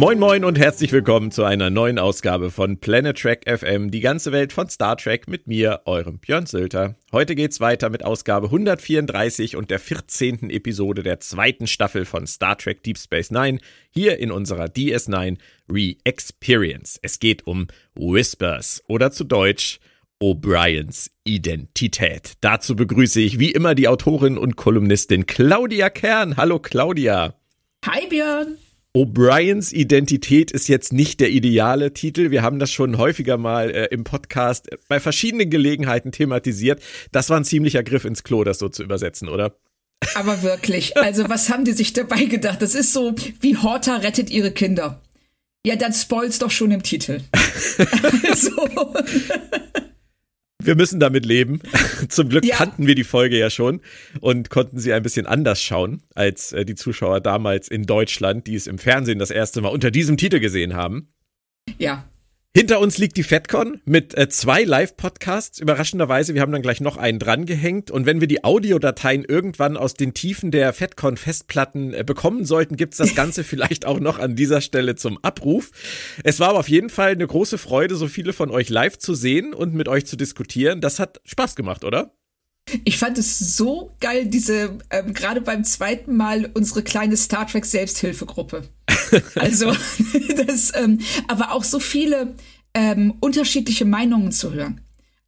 Moin moin und herzlich willkommen zu einer neuen Ausgabe von Planet Trek FM, die ganze Welt von Star Trek mit mir, eurem Björn Sülter. Heute geht's weiter mit Ausgabe 134 und der 14. Episode der zweiten Staffel von Star Trek Deep Space Nine, hier in unserer DS9 Re-Experience. Es geht um Whispers oder zu Deutsch O'Briens Identität. Dazu begrüße ich wie immer die Autorin und Kolumnistin Claudia Kern. Hallo Claudia. Hi Björn. O'Briens Identität ist jetzt nicht der ideale Titel. Wir haben das schon häufiger mal äh, im Podcast bei verschiedenen Gelegenheiten thematisiert. Das war ein ziemlicher Griff ins Klo, das so zu übersetzen, oder? Aber wirklich, also was haben die sich dabei gedacht? Das ist so, wie Horta rettet ihre Kinder. Ja, dann spoil's doch schon im Titel. also. Wir müssen damit leben. Zum Glück ja. kannten wir die Folge ja schon und konnten sie ein bisschen anders schauen als äh, die Zuschauer damals in Deutschland, die es im Fernsehen das erste Mal unter diesem Titel gesehen haben. Ja, hinter uns liegt die FedCon mit äh, zwei Live-Podcasts. Überraschenderweise, wir haben dann gleich noch einen drangehängt. Und wenn wir die Audiodateien irgendwann aus den Tiefen der FedCon-Festplatten äh, bekommen sollten, gibt's das Ganze vielleicht auch noch an dieser Stelle zum Abruf. Es war aber auf jeden Fall eine große Freude, so viele von euch live zu sehen und mit euch zu diskutieren. Das hat Spaß gemacht, oder? Ich fand es so geil, diese, ähm, gerade beim zweiten Mal unsere kleine Star Trek Selbsthilfegruppe. also, das, ähm, aber auch so viele ähm, unterschiedliche Meinungen zu hören.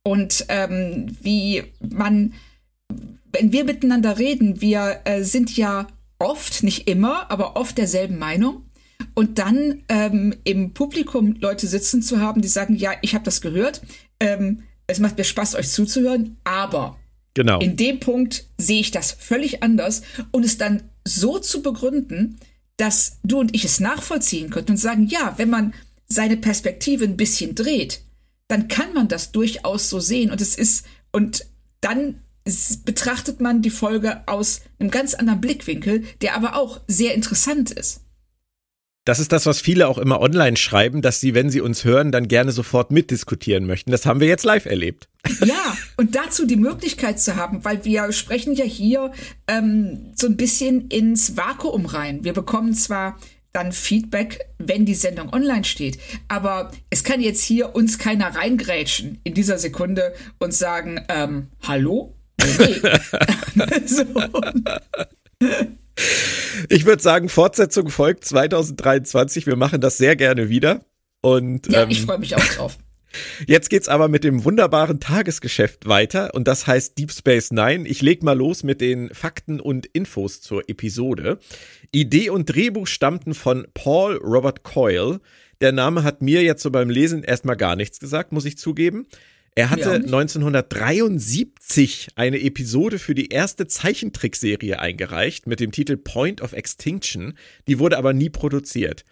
Und ähm, wie man, wenn wir miteinander reden, wir äh, sind ja oft, nicht immer, aber oft derselben Meinung. Und dann ähm, im Publikum Leute sitzen zu haben, die sagen, ja, ich habe das gehört, ähm, es macht mir Spaß, euch zuzuhören, aber Genau. In dem Punkt sehe ich das völlig anders und es dann so zu begründen, dass du und ich es nachvollziehen könnten und sagen, ja, wenn man seine Perspektive ein bisschen dreht, dann kann man das durchaus so sehen und es ist und dann betrachtet man die Folge aus einem ganz anderen Blickwinkel, der aber auch sehr interessant ist. Das ist das, was viele auch immer online schreiben, dass sie, wenn sie uns hören, dann gerne sofort mitdiskutieren möchten. Das haben wir jetzt live erlebt. Ja, und dazu die Möglichkeit zu haben, weil wir sprechen ja hier ähm, so ein bisschen ins Vakuum rein. Wir bekommen zwar dann Feedback, wenn die Sendung online steht. Aber es kann jetzt hier uns keiner reingrätschen in dieser Sekunde und sagen, ähm, hallo? Nee. so. Ich würde sagen, Fortsetzung folgt 2023. Wir machen das sehr gerne wieder. Und, ja, ähm, ich freue mich auch drauf. Jetzt geht's aber mit dem wunderbaren Tagesgeschäft weiter und das heißt Deep Space Nine. Ich leg mal los mit den Fakten und Infos zur Episode. Idee und Drehbuch stammten von Paul Robert Coyle. Der Name hat mir jetzt so beim Lesen erstmal gar nichts gesagt, muss ich zugeben. Er hatte 1973 eine Episode für die erste Zeichentrickserie eingereicht mit dem Titel Point of Extinction. Die wurde aber nie produziert.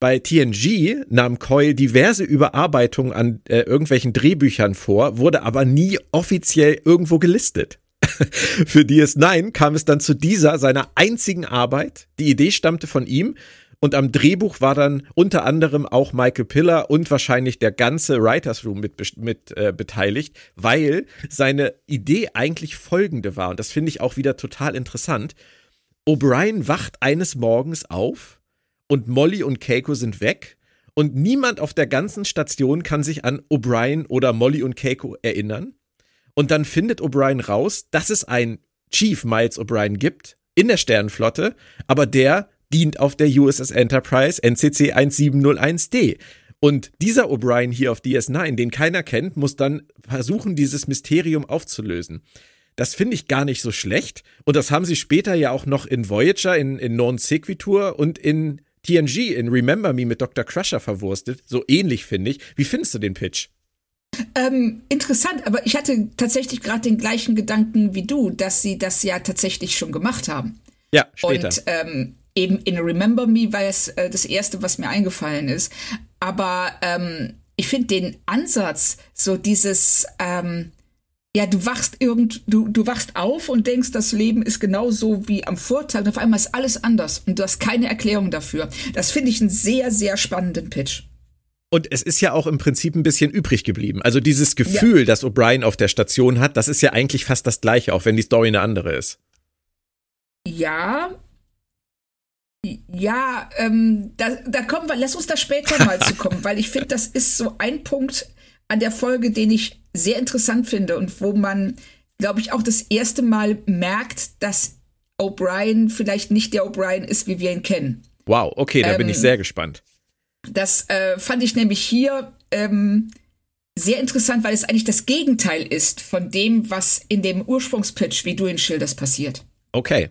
Bei TNG nahm Coyle diverse Überarbeitungen an äh, irgendwelchen Drehbüchern vor, wurde aber nie offiziell irgendwo gelistet. Für DS9 kam es dann zu dieser, seiner einzigen Arbeit. Die Idee stammte von ihm und am Drehbuch war dann unter anderem auch Michael Piller und wahrscheinlich der ganze Writers Room mit, mit äh, beteiligt, weil seine Idee eigentlich folgende war. Und das finde ich auch wieder total interessant. O'Brien wacht eines Morgens auf und Molly und Keiko sind weg und niemand auf der ganzen Station kann sich an O'Brien oder Molly und Keiko erinnern. Und dann findet O'Brien raus, dass es einen Chief Miles O'Brien gibt in der Sternenflotte, aber der dient auf der USS Enterprise NCC 1701D. Und dieser O'Brien hier auf DS9, den keiner kennt, muss dann versuchen, dieses Mysterium aufzulösen. Das finde ich gar nicht so schlecht. Und das haben sie später ja auch noch in Voyager, in, in Non Sequitur und in TNG, in Remember Me mit Dr. Crusher verwurstet. So ähnlich finde ich. Wie findest du den Pitch? Ähm, interessant, aber ich hatte tatsächlich gerade den gleichen Gedanken wie du, dass sie das ja tatsächlich schon gemacht haben. Ja, später. Und ähm, eben in Remember Me war es äh, das erste, was mir eingefallen ist. Aber ähm, ich finde den Ansatz, so dieses, ähm, ja, du wachst irgend, du, du wachst auf und denkst, das Leben ist genauso wie am Vortag und auf einmal ist alles anders und du hast keine Erklärung dafür. Das finde ich einen sehr, sehr spannenden Pitch. Und es ist ja auch im Prinzip ein bisschen übrig geblieben. Also dieses Gefühl, ja. das O'Brien auf der Station hat, das ist ja eigentlich fast das gleiche, auch wenn die Story eine andere ist. Ja. Ja, ähm, da, da kommen wir, lass uns da später mal zu kommen, weil ich finde, das ist so ein Punkt an der Folge, den ich sehr interessant finde und wo man, glaube ich, auch das erste Mal merkt, dass O'Brien vielleicht nicht der O'Brien ist, wie wir ihn kennen. Wow, okay, da ähm, bin ich ähm, sehr gespannt. Das äh, fand ich nämlich hier ähm, sehr interessant, weil es eigentlich das Gegenteil ist von dem, was in dem Ursprungspitch, wie du ihn schilderst, passiert. Okay.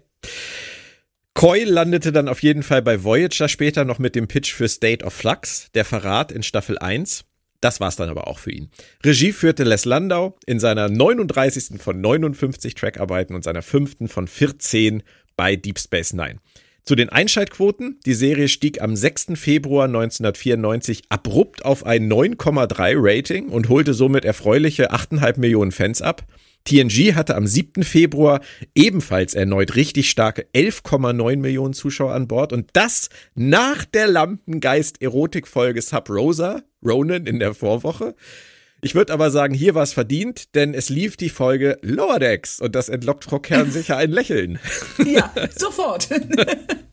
Coy landete dann auf jeden Fall bei Voyager später noch mit dem Pitch für State of Flux, der Verrat in Staffel 1. Das war's dann aber auch für ihn. Regie führte Les Landau in seiner 39. von 59 Trackarbeiten und seiner fünften von 14 bei Deep Space Nine. Zu den Einschaltquoten. Die Serie stieg am 6. Februar 1994 abrupt auf ein 9,3 Rating und holte somit erfreuliche 8,5 Millionen Fans ab. TNG hatte am 7. Februar ebenfalls erneut richtig starke 11,9 Millionen Zuschauer an Bord und das nach der Lampengeist-Erotikfolge Sub Rosa, Ronan in der Vorwoche. Ich würde aber sagen, hier war es verdient, denn es lief die Folge Lower Decks und das entlockt Frau Kern sicher ein Lächeln. Ja, sofort.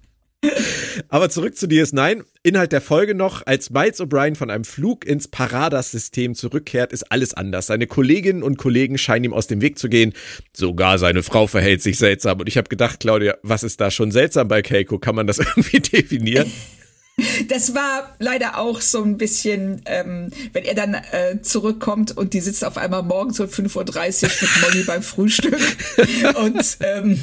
Aber zurück zu DS9. Inhalt der Folge noch. Als Miles O'Brien von einem Flug ins Paradas-System zurückkehrt, ist alles anders. Seine Kolleginnen und Kollegen scheinen ihm aus dem Weg zu gehen. Sogar seine Frau verhält sich seltsam. Und ich habe gedacht, Claudia, was ist da schon seltsam bei Keiko? Kann man das irgendwie definieren? Das war leider auch so ein bisschen, ähm, wenn er dann äh, zurückkommt und die sitzt auf einmal morgens um 5.30 Uhr mit Molly beim Frühstück. Und, ähm,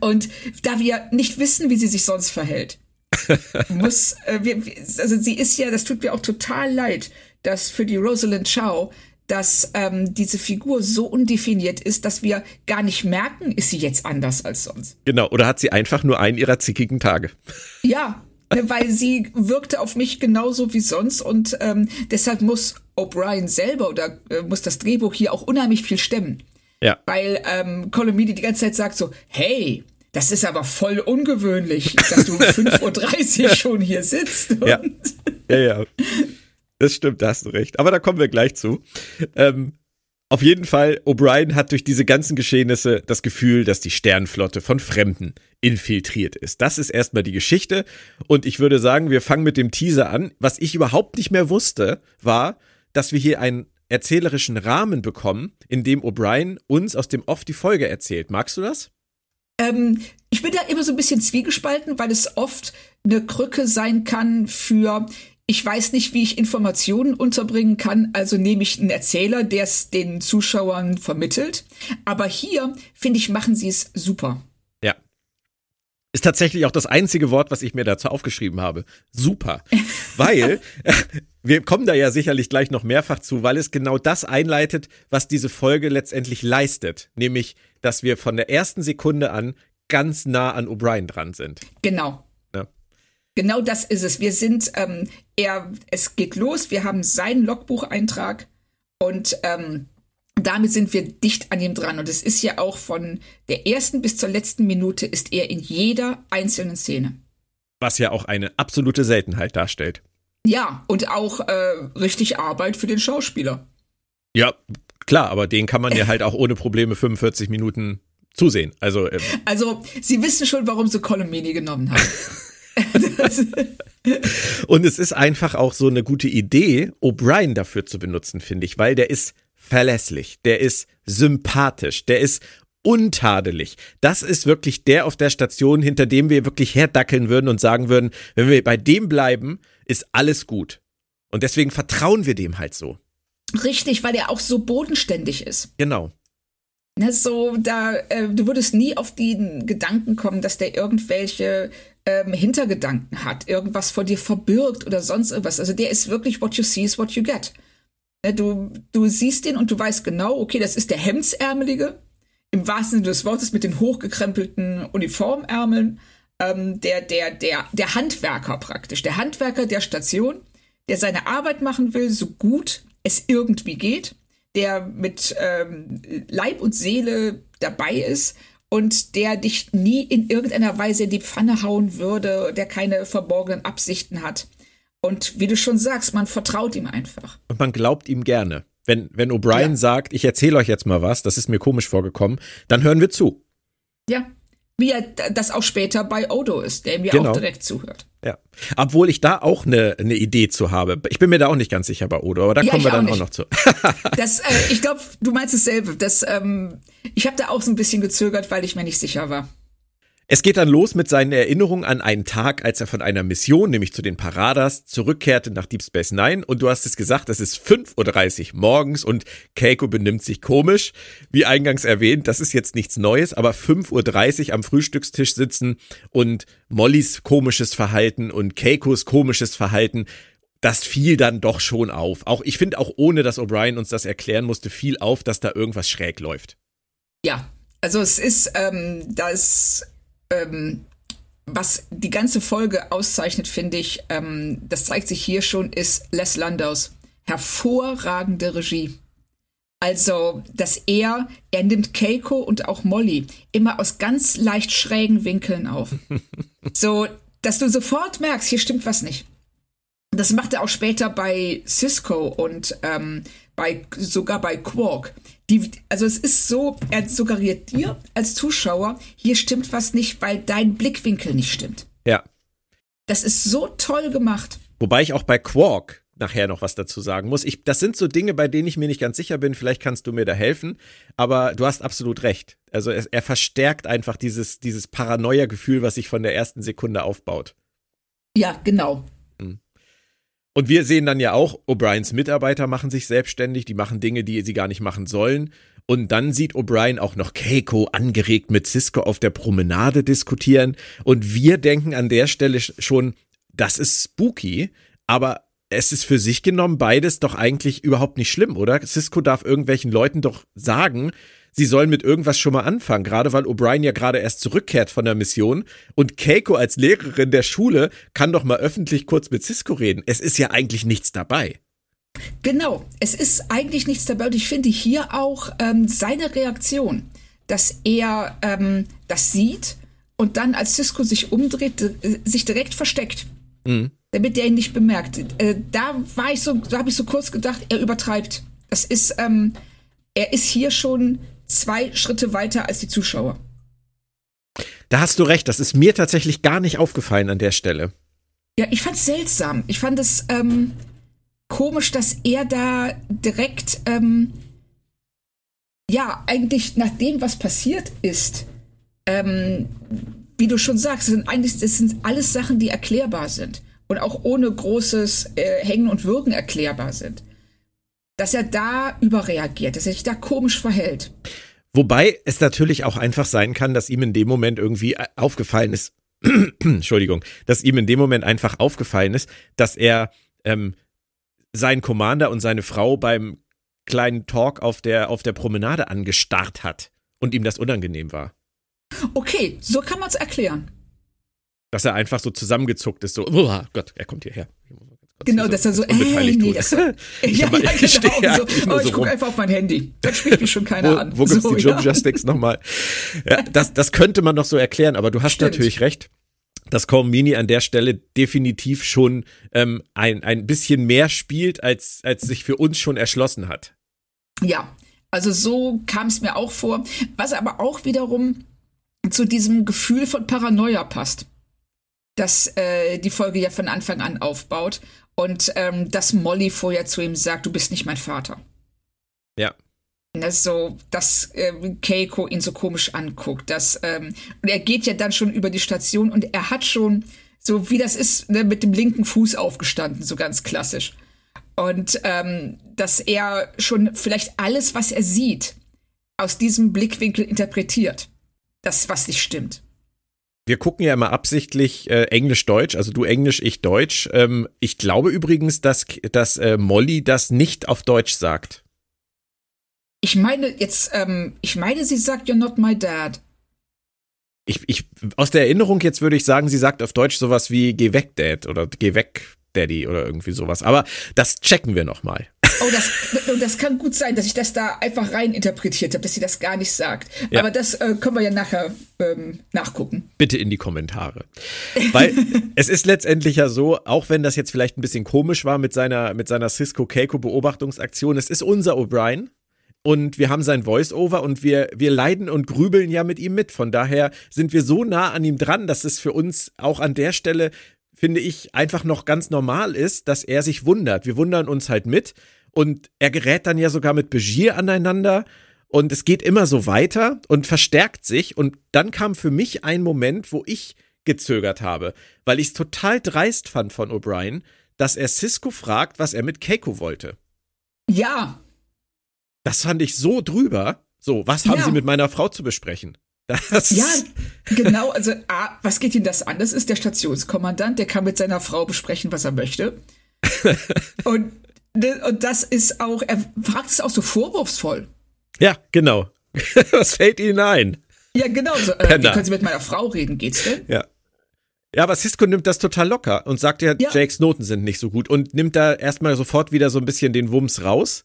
und da wir nicht wissen, wie sie sich sonst verhält, muss, äh, wir, also sie ist ja, das tut mir auch total leid, dass für die Rosalind Chow dass ähm, diese Figur so undefiniert ist, dass wir gar nicht merken, ist sie jetzt anders als sonst. Genau, oder hat sie einfach nur einen ihrer zickigen Tage. Ja, Ne, weil sie wirkte auf mich genauso wie sonst und ähm, deshalb muss O'Brien selber oder äh, muss das Drehbuch hier auch unheimlich viel stemmen. Ja. Weil ähm, Colomini die ganze Zeit sagt so, hey, das ist aber voll ungewöhnlich, dass du 5.30 Uhr schon hier sitzt. ja. ja, ja. Das stimmt, da hast du recht. Aber da kommen wir gleich zu. Ähm, auf jeden Fall, O'Brien hat durch diese ganzen Geschehnisse das Gefühl, dass die Sternflotte von Fremden infiltriert ist. Das ist erstmal die Geschichte. Und ich würde sagen, wir fangen mit dem Teaser an. Was ich überhaupt nicht mehr wusste, war, dass wir hier einen erzählerischen Rahmen bekommen, in dem O'Brien uns aus dem Off die Folge erzählt. Magst du das? Ähm, ich bin da immer so ein bisschen zwiegespalten, weil es oft eine Krücke sein kann für ich weiß nicht, wie ich Informationen unterbringen kann, also nehme ich einen Erzähler, der es den Zuschauern vermittelt. Aber hier, finde ich, machen sie es super. Ja. Ist tatsächlich auch das einzige Wort, was ich mir dazu aufgeschrieben habe. Super. weil, wir kommen da ja sicherlich gleich noch mehrfach zu, weil es genau das einleitet, was diese Folge letztendlich leistet. Nämlich, dass wir von der ersten Sekunde an ganz nah an O'Brien dran sind. Genau. Genau das ist es. Wir sind, ähm, er, es geht los, wir haben seinen Logbucheintrag und ähm, damit sind wir dicht an ihm dran. Und es ist ja auch von der ersten bis zur letzten Minute ist er in jeder einzelnen Szene. Was ja auch eine absolute Seltenheit darstellt. Ja, und auch äh, richtig Arbeit für den Schauspieler. Ja, klar, aber den kann man ja halt auch ohne Probleme 45 Minuten zusehen. Also, ähm, also Sie wissen schon, warum sie Colomini genommen haben. und es ist einfach auch so eine gute Idee, O'Brien dafür zu benutzen, finde ich, weil der ist verlässlich, der ist sympathisch, der ist untadelig. Das ist wirklich der auf der Station, hinter dem wir wirklich herdackeln würden und sagen würden, wenn wir bei dem bleiben, ist alles gut. Und deswegen vertrauen wir dem halt so. Richtig, weil er auch so bodenständig ist. Genau. Ne, so, da, äh, du würdest nie auf den Gedanken kommen, dass der irgendwelche ähm, Hintergedanken hat, irgendwas vor dir verbirgt oder sonst irgendwas. Also der ist wirklich what you see is what you get. Ne, du, du siehst ihn und du weißt genau, okay, das ist der Hemdsärmelige, im wahrsten Sinne des Wortes mit den hochgekrempelten Uniformärmeln, ähm, der, der, der, der Handwerker praktisch, der Handwerker der Station, der seine Arbeit machen will, so gut es irgendwie geht, der mit ähm, Leib und Seele dabei ist und der dich nie in irgendeiner Weise in die Pfanne hauen würde, der keine verborgenen Absichten hat. Und wie du schon sagst, man vertraut ihm einfach. Und man glaubt ihm gerne. Wenn, wenn O'Brien ja. sagt, ich erzähle euch jetzt mal was, das ist mir komisch vorgekommen, dann hören wir zu. Ja, wie er das auch später bei Odo ist, der ihm ja genau. auch direkt zuhört. Ja. Obwohl ich da auch eine, eine Idee zu habe. Ich bin mir da auch nicht ganz sicher bei Odo, aber da ja, kommen wir dann auch, auch, noch zu. das, äh, ich glaube, du meinst dasselbe. Das, ähm, ich habe da auch so ein bisschen gezögert, weil ich mir nicht sicher war. Es geht dann los mit seinen Erinnerungen an einen Tag, als er von einer Mission, nämlich zu den Paradas, zurückkehrte nach Deep Space Nine. Und du hast es gesagt, es ist 5.30 Uhr morgens und Keiko benimmt sich komisch. Wie eingangs erwähnt, das ist jetzt nichts Neues, aber 5.30 Uhr am Frühstückstisch sitzen und Mollys komisches Verhalten und Keikos komisches Verhalten, das fiel dann doch schon auf. Auch ich finde auch ohne, dass O'Brien uns das erklären musste, fiel auf, dass da irgendwas schräg läuft. Ja, also es ist, ähm, das ähm, was die ganze Folge auszeichnet, finde ich, ähm, das zeigt sich hier schon, ist Les Landaus hervorragende Regie. Also, dass er, er nimmt Keiko und auch Molly immer aus ganz leicht schrägen Winkeln auf. so, dass du sofort merkst, hier stimmt was nicht. Das macht er auch später bei Cisco und ähm, bei, sogar bei Quark. Die, also es ist so, er suggeriert dir als Zuschauer, hier stimmt was nicht, weil dein Blickwinkel nicht stimmt. Ja. Das ist so toll gemacht. Wobei ich auch bei Quark nachher noch was dazu sagen muss. Ich, das sind so Dinge, bei denen ich mir nicht ganz sicher bin. Vielleicht kannst du mir da helfen. Aber du hast absolut recht. Also es, er verstärkt einfach dieses, dieses Paranoia-Gefühl, was sich von der ersten Sekunde aufbaut. Ja, genau. Und wir sehen dann ja auch, O'Briens Mitarbeiter machen sich selbstständig, die machen Dinge, die sie gar nicht machen sollen. Und dann sieht O'Brien auch noch Keiko angeregt mit Cisco auf der Promenade diskutieren. Und wir denken an der Stelle schon, das ist spooky, aber es ist für sich genommen beides doch eigentlich überhaupt nicht schlimm, oder? Cisco darf irgendwelchen Leuten doch sagen, sie sollen mit irgendwas schon mal anfangen, gerade weil O'Brien ja gerade erst zurückkehrt von der Mission und Keiko als Lehrerin der Schule kann doch mal öffentlich kurz mit Cisco reden. Es ist ja eigentlich nichts dabei. Genau, es ist eigentlich nichts dabei und ich finde hier auch ähm, seine Reaktion, dass er ähm, das sieht und dann als Cisco sich umdreht, äh, sich direkt versteckt. Mhm. Damit er ihn nicht bemerkt. Äh, da war ich so, da habe ich so kurz gedacht, er übertreibt. Das ist, ähm, er ist hier schon zwei Schritte weiter als die Zuschauer. Da hast du recht, das ist mir tatsächlich gar nicht aufgefallen an der Stelle. Ja, ich fand es seltsam. Ich fand es ähm, komisch, dass er da direkt, ähm, ja, eigentlich nach dem, was passiert ist, ähm, wie du schon sagst, sind eigentlich, das sind alles Sachen, die erklärbar sind und auch ohne großes äh, Hängen und Würgen erklärbar sind dass er da überreagiert, dass er sich da komisch verhält. Wobei es natürlich auch einfach sein kann, dass ihm in dem Moment irgendwie äh, aufgefallen ist, Entschuldigung, dass ihm in dem Moment einfach aufgefallen ist, dass er ähm, seinen Commander und seine Frau beim kleinen Talk auf der, auf der Promenade angestarrt hat und ihm das unangenehm war. Okay, so kann man es erklären. Dass er einfach so zusammengezuckt ist, so, oh Gott, er kommt hierher. Genau, dass er so, ey, nee, das, ja, ja, genau, ich so, oh, ich so gucke einfach auf mein Handy. Da spielt mich schon keiner wo, an. Wo gibt's so, die ja. nochmal? Ja, das, das könnte man noch so erklären, aber du hast Stimmt. natürlich recht dass Mini an der Stelle definitiv schon ähm, ein, ein bisschen mehr spielt, als, als sich für uns schon erschlossen hat. Ja, also so kam es mir auch vor, was aber auch wiederum zu diesem Gefühl von Paranoia passt. dass äh, die Folge ja von Anfang an aufbaut und ähm, dass Molly vorher zu ihm sagt, du bist nicht mein Vater. Ja. So, dass äh, Keiko ihn so komisch anguckt. Dass, ähm, und er geht ja dann schon über die Station und er hat schon, so wie das ist, ne, mit dem linken Fuß aufgestanden, so ganz klassisch. Und ähm, dass er schon vielleicht alles, was er sieht, aus diesem Blickwinkel interpretiert. Das, was nicht stimmt. Wir gucken ja immer absichtlich äh, Englisch-Deutsch, also du Englisch, ich Deutsch. Ähm, ich glaube übrigens, dass, dass äh, Molly das nicht auf Deutsch sagt. Ich meine, jetzt, ähm, ich meine, sie sagt, You're not my dad. Ich, ich, aus der Erinnerung jetzt würde ich sagen, sie sagt auf Deutsch sowas wie Geh weg, Dad oder Geh weg, Daddy oder irgendwie sowas. Aber das checken wir nochmal. Oh, das, das kann gut sein, dass ich das da einfach rein interpretiert habe, dass sie das gar nicht sagt. Ja. Aber das äh, können wir ja nachher ähm, nachgucken. Bitte in die Kommentare. Weil es ist letztendlich ja so, auch wenn das jetzt vielleicht ein bisschen komisch war mit seiner, mit seiner Cisco Keiko Beobachtungsaktion, es ist unser O'Brien und wir haben sein Voice-Over und wir, wir leiden und grübeln ja mit ihm mit. Von daher sind wir so nah an ihm dran, dass es für uns auch an der Stelle, finde ich, einfach noch ganz normal ist, dass er sich wundert. Wir wundern uns halt mit und er gerät dann ja sogar mit Begier aneinander und es geht immer so weiter und verstärkt sich und dann kam für mich ein Moment, wo ich gezögert habe, weil ich es total dreist fand von O'Brien, dass er Cisco fragt, was er mit Keiko wollte. Ja, das fand ich so drüber. So, was haben ja. Sie mit meiner Frau zu besprechen? Das ja, genau. Also, A, was geht Ihnen das an? Das ist der Stationskommandant, der kann mit seiner Frau besprechen, was er möchte. und, und das ist auch, er fragt es auch so vorwurfsvoll. Ja, genau. was fällt Ihnen ein? Ja, genau. So, äh, wie können Sie mit meiner Frau reden? Geht's denn? Ja. Ja, aber Cisco nimmt das total locker und sagt ja, ja. Jakes Noten sind nicht so gut und nimmt da erstmal sofort wieder so ein bisschen den Wumms raus.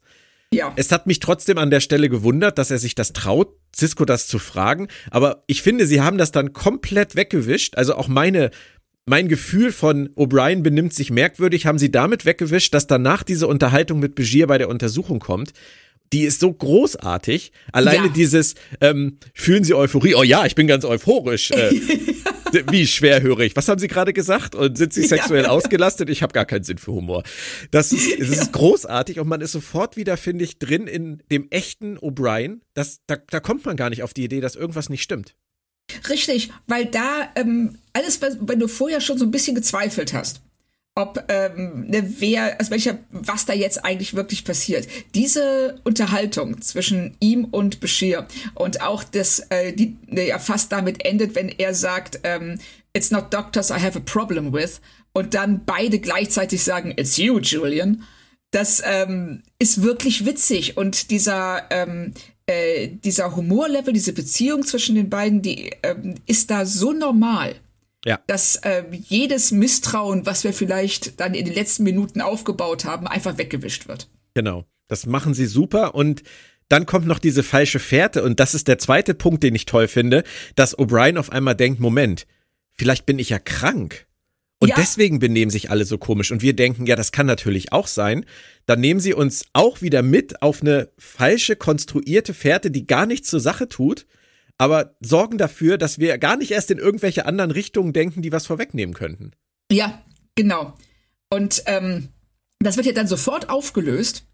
Ja. Es hat mich trotzdem an der Stelle gewundert, dass er sich das traut, Cisco das zu fragen. Aber ich finde, sie haben das dann komplett weggewischt. Also auch meine, mein Gefühl von O'Brien benimmt sich merkwürdig, haben sie damit weggewischt, dass danach diese Unterhaltung mit Begier bei der Untersuchung kommt. Die ist so großartig. Alleine ja. dieses, ähm, fühlen Sie Euphorie? Oh ja, ich bin ganz euphorisch. Äh, Wie schwerhörig. Was haben Sie gerade gesagt? Und sind Sie sexuell ja. ausgelastet? Ich habe gar keinen Sinn für Humor. Das ist, das ist großartig und man ist sofort wieder, finde ich, drin in dem echten O'Brien. Das, da, da kommt man gar nicht auf die Idee, dass irgendwas nicht stimmt. Richtig, weil da ähm, alles, wenn du vorher schon so ein bisschen gezweifelt hast, ob ähm, ne, wer, also welcher, was da jetzt eigentlich wirklich passiert. Diese Unterhaltung zwischen ihm und Bashir und auch das, äh, die ne, ja fast damit endet, wenn er sagt, ähm, it's not doctors I have a problem with, und dann beide gleichzeitig sagen, it's you, Julian. Das ähm, ist wirklich witzig und dieser ähm, äh, dieser Humorlevel, diese Beziehung zwischen den beiden, die ähm, ist da so normal ja. dass äh, jedes Misstrauen, was wir vielleicht dann in den letzten Minuten aufgebaut haben, einfach weggewischt wird. Genau, das machen sie super und dann kommt noch diese falsche Fährte und das ist der zweite Punkt, den ich toll finde, dass O'Brien auf einmal denkt, Moment, vielleicht bin ich ja krank. Und ja. deswegen benehmen sich alle so komisch. Und wir denken, ja, das kann natürlich auch sein. Dann nehmen sie uns auch wieder mit auf eine falsche, konstruierte Fährte, die gar nichts zur Sache tut aber sorgen dafür, dass wir gar nicht erst in irgendwelche anderen Richtungen denken, die was vorwegnehmen könnten. Ja, genau. Und ähm, das wird ja dann sofort aufgelöst,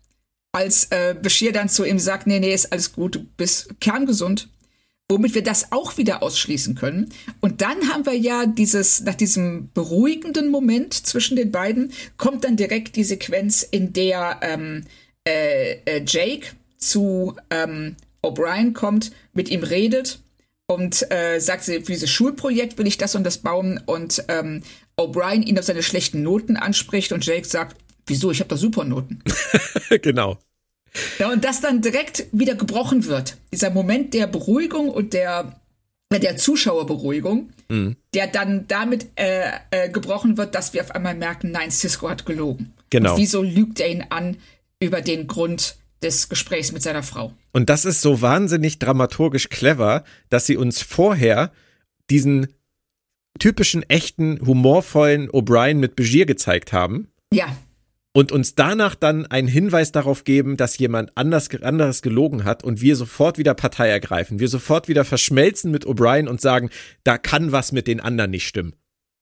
als äh, Bashir dann zu ihm sagt, nee, nee, ist alles gut, du bist kerngesund. Womit wir das auch wieder ausschließen können. Und dann haben wir ja dieses, nach diesem beruhigenden Moment zwischen den beiden, kommt dann direkt die Sequenz, in der ähm, äh, äh, Jake zu ähm, O'Brien kommt, mit ihm redet und äh, sagt, für dieses Schulprojekt will ich das und das bauen und ähm, O'Brien ihn auf seine schlechten Noten anspricht und Jake sagt, wieso, ich habe doch super Noten. genau. Ja, und das dann direkt wieder gebrochen wird. Dieser Moment der Beruhigung und der, äh, der Zuschauerberuhigung, mhm. der dann damit äh, äh, gebrochen wird, dass wir auf einmal merken, nein, Cisco hat gelogen. Genau. Und wieso lügt er ihn an über den Grund, des Gesprächs mit seiner Frau. Und das ist so wahnsinnig dramaturgisch clever, dass sie uns vorher diesen typischen, echten, humorvollen O'Brien mit Begier gezeigt haben. Ja. Und uns danach dann einen Hinweis darauf geben, dass jemand anders, anderes gelogen hat und wir sofort wieder Partei ergreifen. Wir sofort wieder verschmelzen mit O'Brien und sagen, da kann was mit den anderen nicht stimmen.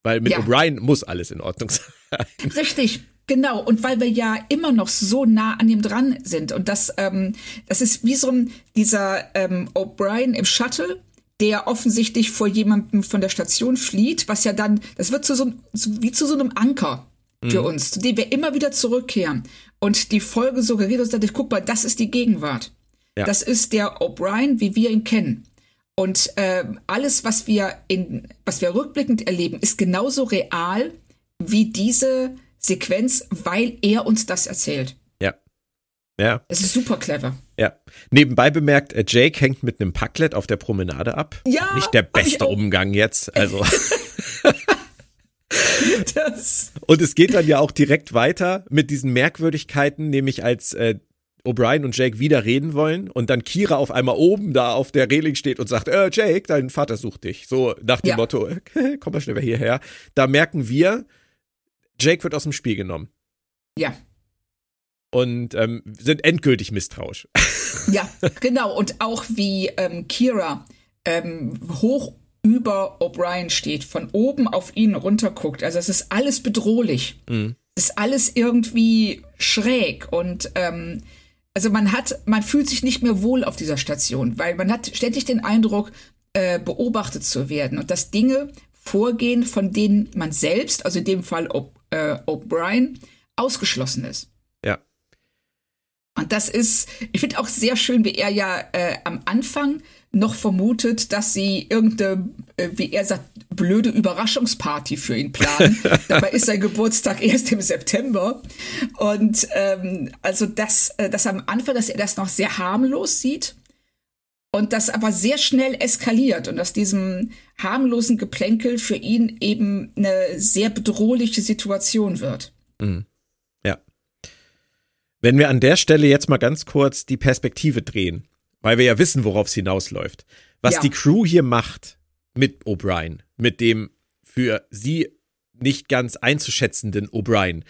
Weil mit Ja. O'Brien muss alles in Ordnung sein. Richtig, genau. Und weil wir ja immer noch so nah an ihm dran sind. Und das, ähm, das ist wie so ein, dieser ähm, O'Brien im Shuttle, der offensichtlich vor jemandem von der Station flieht, was ja dann, das wird zu so, wie zu so einem Anker für uns, zu dem wir immer wieder zurückkehren. Und die Folge suggeriert uns dadurch, guck mal, das ist die Gegenwart. Ja. Das ist der O'Brien, wie wir ihn kennen. Und ähm, alles, was wir in, was wir rückblickend erleben, ist genauso real wie diese Sequenz, weil er uns das erzählt. Ja. Ja, Es ist super clever. ja. Nebenbei bemerkt, äh, Jake hängt mit einem Packlet auf der Promenade ab. Ja, Nicht der beste. Umgang jetzt. Also. Das, Und es geht dann ja auch direkt weiter mit diesen Merkwürdigkeiten, nämlich als äh, O'Brien und Jake wieder reden wollen und dann Kira auf einmal oben da auf der Reling steht und sagt, äh, Jake, dein Vater sucht dich. So nach dem Ja. Motto, komm mal schnell hierher. Da merken wir, Jake wird aus dem Spiel genommen ja, und ähm, sind endgültig misstrauisch. ja, genau. Und auch wie ähm, Kira ähm, hoch über O'Brien steht, von oben auf ihn runterguckt. Also es ist alles bedrohlich. Es ist alles irgendwie schräg und ähm, also man hat, man fühlt sich nicht mehr wohl auf dieser Station, weil man hat ständig den Eindruck, äh, beobachtet zu werden und dass Dinge vorgehen, von denen man selbst, also in dem Fall äh, O'Brien, ausgeschlossen ist. ja. Und das ist, ich finde auch sehr schön, wie er ja äh, am Anfang noch vermutet, dass sie irgendeine, äh, wie er sagt, blöde Überraschungsparty für ihn planen. Dabei ist sein Geburtstag erst im September. Und ähm, also das, äh, das am Anfang, dass er das noch sehr harmlos sieht und das aber sehr schnell eskaliert und aus diesem harmlosen Geplänkel für ihn eben eine sehr bedrohliche Situation wird. Ja. Wenn wir an der Stelle jetzt mal ganz kurz die Perspektive drehen, weil wir ja wissen, worauf es hinausläuft. Was Ja. die Crew hier macht mit O'Brien, mit dem für sie nicht ganz einzuschätzenden O'Brien,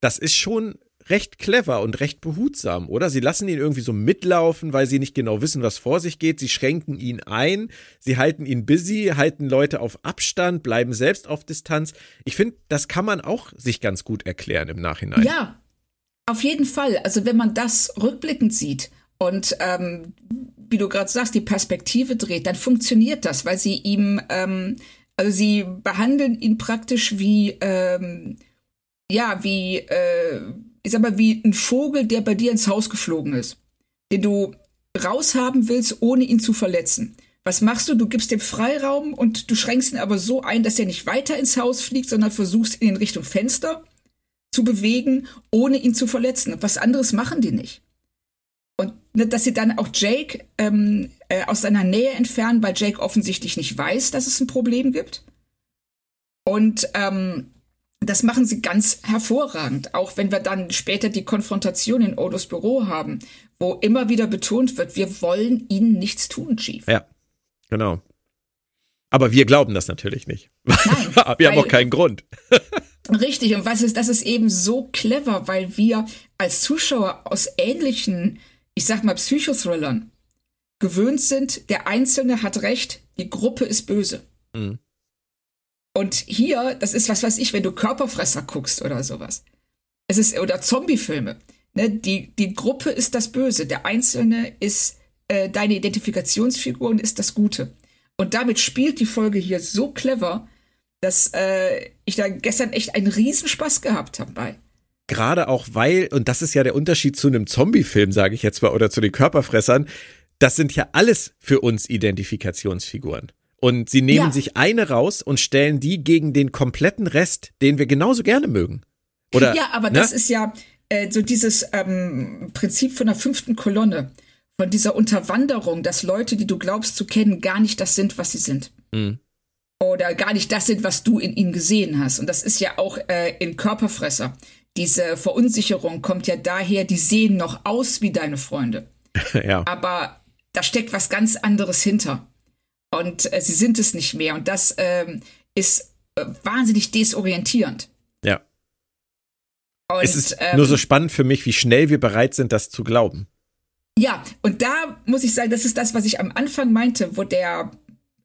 das ist schon recht clever und recht behutsam, oder? Sie lassen ihn irgendwie so mitlaufen, weil sie nicht genau wissen, was vor sich geht. Sie schränken ihn ein, sie halten ihn busy, halten Leute auf Abstand, bleiben selbst auf Distanz. Ich finde, das kann man auch sich ganz gut erklären im Nachhinein. Ja, auf jeden Fall. Also wenn man das rückblickend sieht und ähm, wie du gerade sagst, die Perspektive dreht, dann funktioniert das, weil sie ihm, ähm, also sie behandeln ihn praktisch wie, ähm, ja, wie, äh, ich sag mal, wie ein Vogel, der bei dir ins Haus geflogen ist, den du raushaben willst, ohne ihn zu verletzen. Was machst du? Du gibst dem Freiraum und du schränkst ihn aber so ein, dass er nicht weiter ins Haus fliegt, sondern versuchst ihn in Richtung Fenster zu bewegen, ohne ihn zu verletzen. Und was anderes machen die nicht. Und ne, dass sie dann auch Jake ähm, äh, aus seiner Nähe entfernen, weil Jake offensichtlich nicht weiß, dass es ein Problem gibt. Und ähm, das machen sie ganz hervorragend, auch wenn wir dann später die Konfrontation in Odos Büro haben, wo immer wieder betont wird, wir wollen ihnen nichts tun, Chief. Ja, genau. Aber wir glauben das natürlich nicht. Nein, wir haben auch keinen Grund. Richtig, und was ist, das ist eben so clever, weil wir als Zuschauer aus ähnlichen, ich sag mal, Psychothrillern gewöhnt sind, der Einzelne hat recht, die Gruppe ist böse. Mhm. Und hier, das ist was weiß ich, wenn du Körperfresser guckst oder sowas. Es ist, oder Zombiefilme. Ne, die, die Gruppe ist das Böse, der Einzelne ist äh, deine Identifikationsfigur und ist das Gute. Und damit spielt die Folge hier so clever, dass äh, ich da gestern echt einen Riesenspaß gehabt habe bei. Gerade auch weil, und das ist ja der Unterschied zu einem Zombie-Film, sage ich jetzt mal, oder zu den Körperfressern, das sind ja alles für uns Identifikationsfiguren. Und sie nehmen Ja. sich eine raus und stellen die gegen den kompletten Rest, den wir genauso gerne mögen. Oder, ja, aber ne? das ist ja äh, so dieses ähm, Prinzip von der fünften Kolonne, von dieser Unterwanderung, dass Leute, die du glaubst zu kennen, gar nicht das sind, was sie sind. Mhm. Oder gar nicht das sind, was du in ihnen gesehen hast. Und das ist ja auch äh, in Körperfresser. Diese Verunsicherung kommt ja daher, die sehen noch aus wie deine Freunde. ja. aber da steckt was ganz anderes hinter. Und äh, sie sind es nicht mehr. Und das ähm, ist äh, wahnsinnig desorientierend. ja. Und, Es ist ähm, nur so spannend für mich, wie schnell wir bereit sind, das zu glauben. Ja, und da muss ich sagen, das ist das, was ich am Anfang meinte, wo der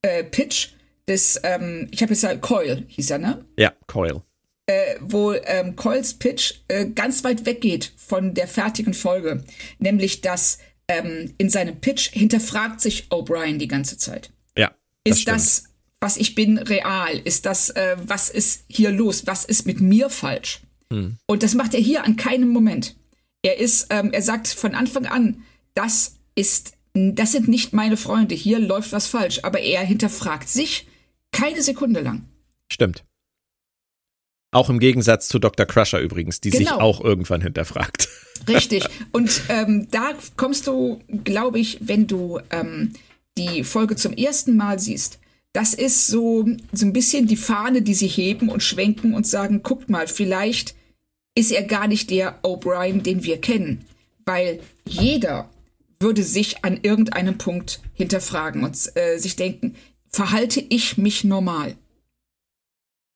äh, Pitch des, ähm, ich habe jetzt ja Coil, hieß er, ne? Ja, Coil. Äh, wo ähm, Coils Pitch äh, ganz weit weggeht von der fertigen Folge. Nämlich, dass ähm, in seinem Pitch hinterfragt sich O'Brien die ganze Zeit. Ja. Das ist stimmt. das, was ich bin, real? Ist das, äh, was ist hier los? Was ist mit mir falsch? Hm. Und das macht er hier an keinem Moment. Er ist, ähm, er sagt von Anfang an, das ist, das sind nicht meine Freunde. Hier läuft was falsch. Aber er hinterfragt sich keine Sekunde lang. Stimmt. Auch im Gegensatz zu Dr. Crusher übrigens, die sich Genau. auch irgendwann hinterfragt. Richtig. Und ähm, da kommst du, glaube ich, wenn du ähm, die Folge zum ersten Mal siehst, das ist so, so ein bisschen die Fahne, die sie heben und schwenken und sagen, guckt mal, vielleicht ist er gar nicht der O'Brien, den wir kennen. Weil jeder würde sich an irgendeinem Punkt hinterfragen und äh, sich denken, verhalte ich mich normal?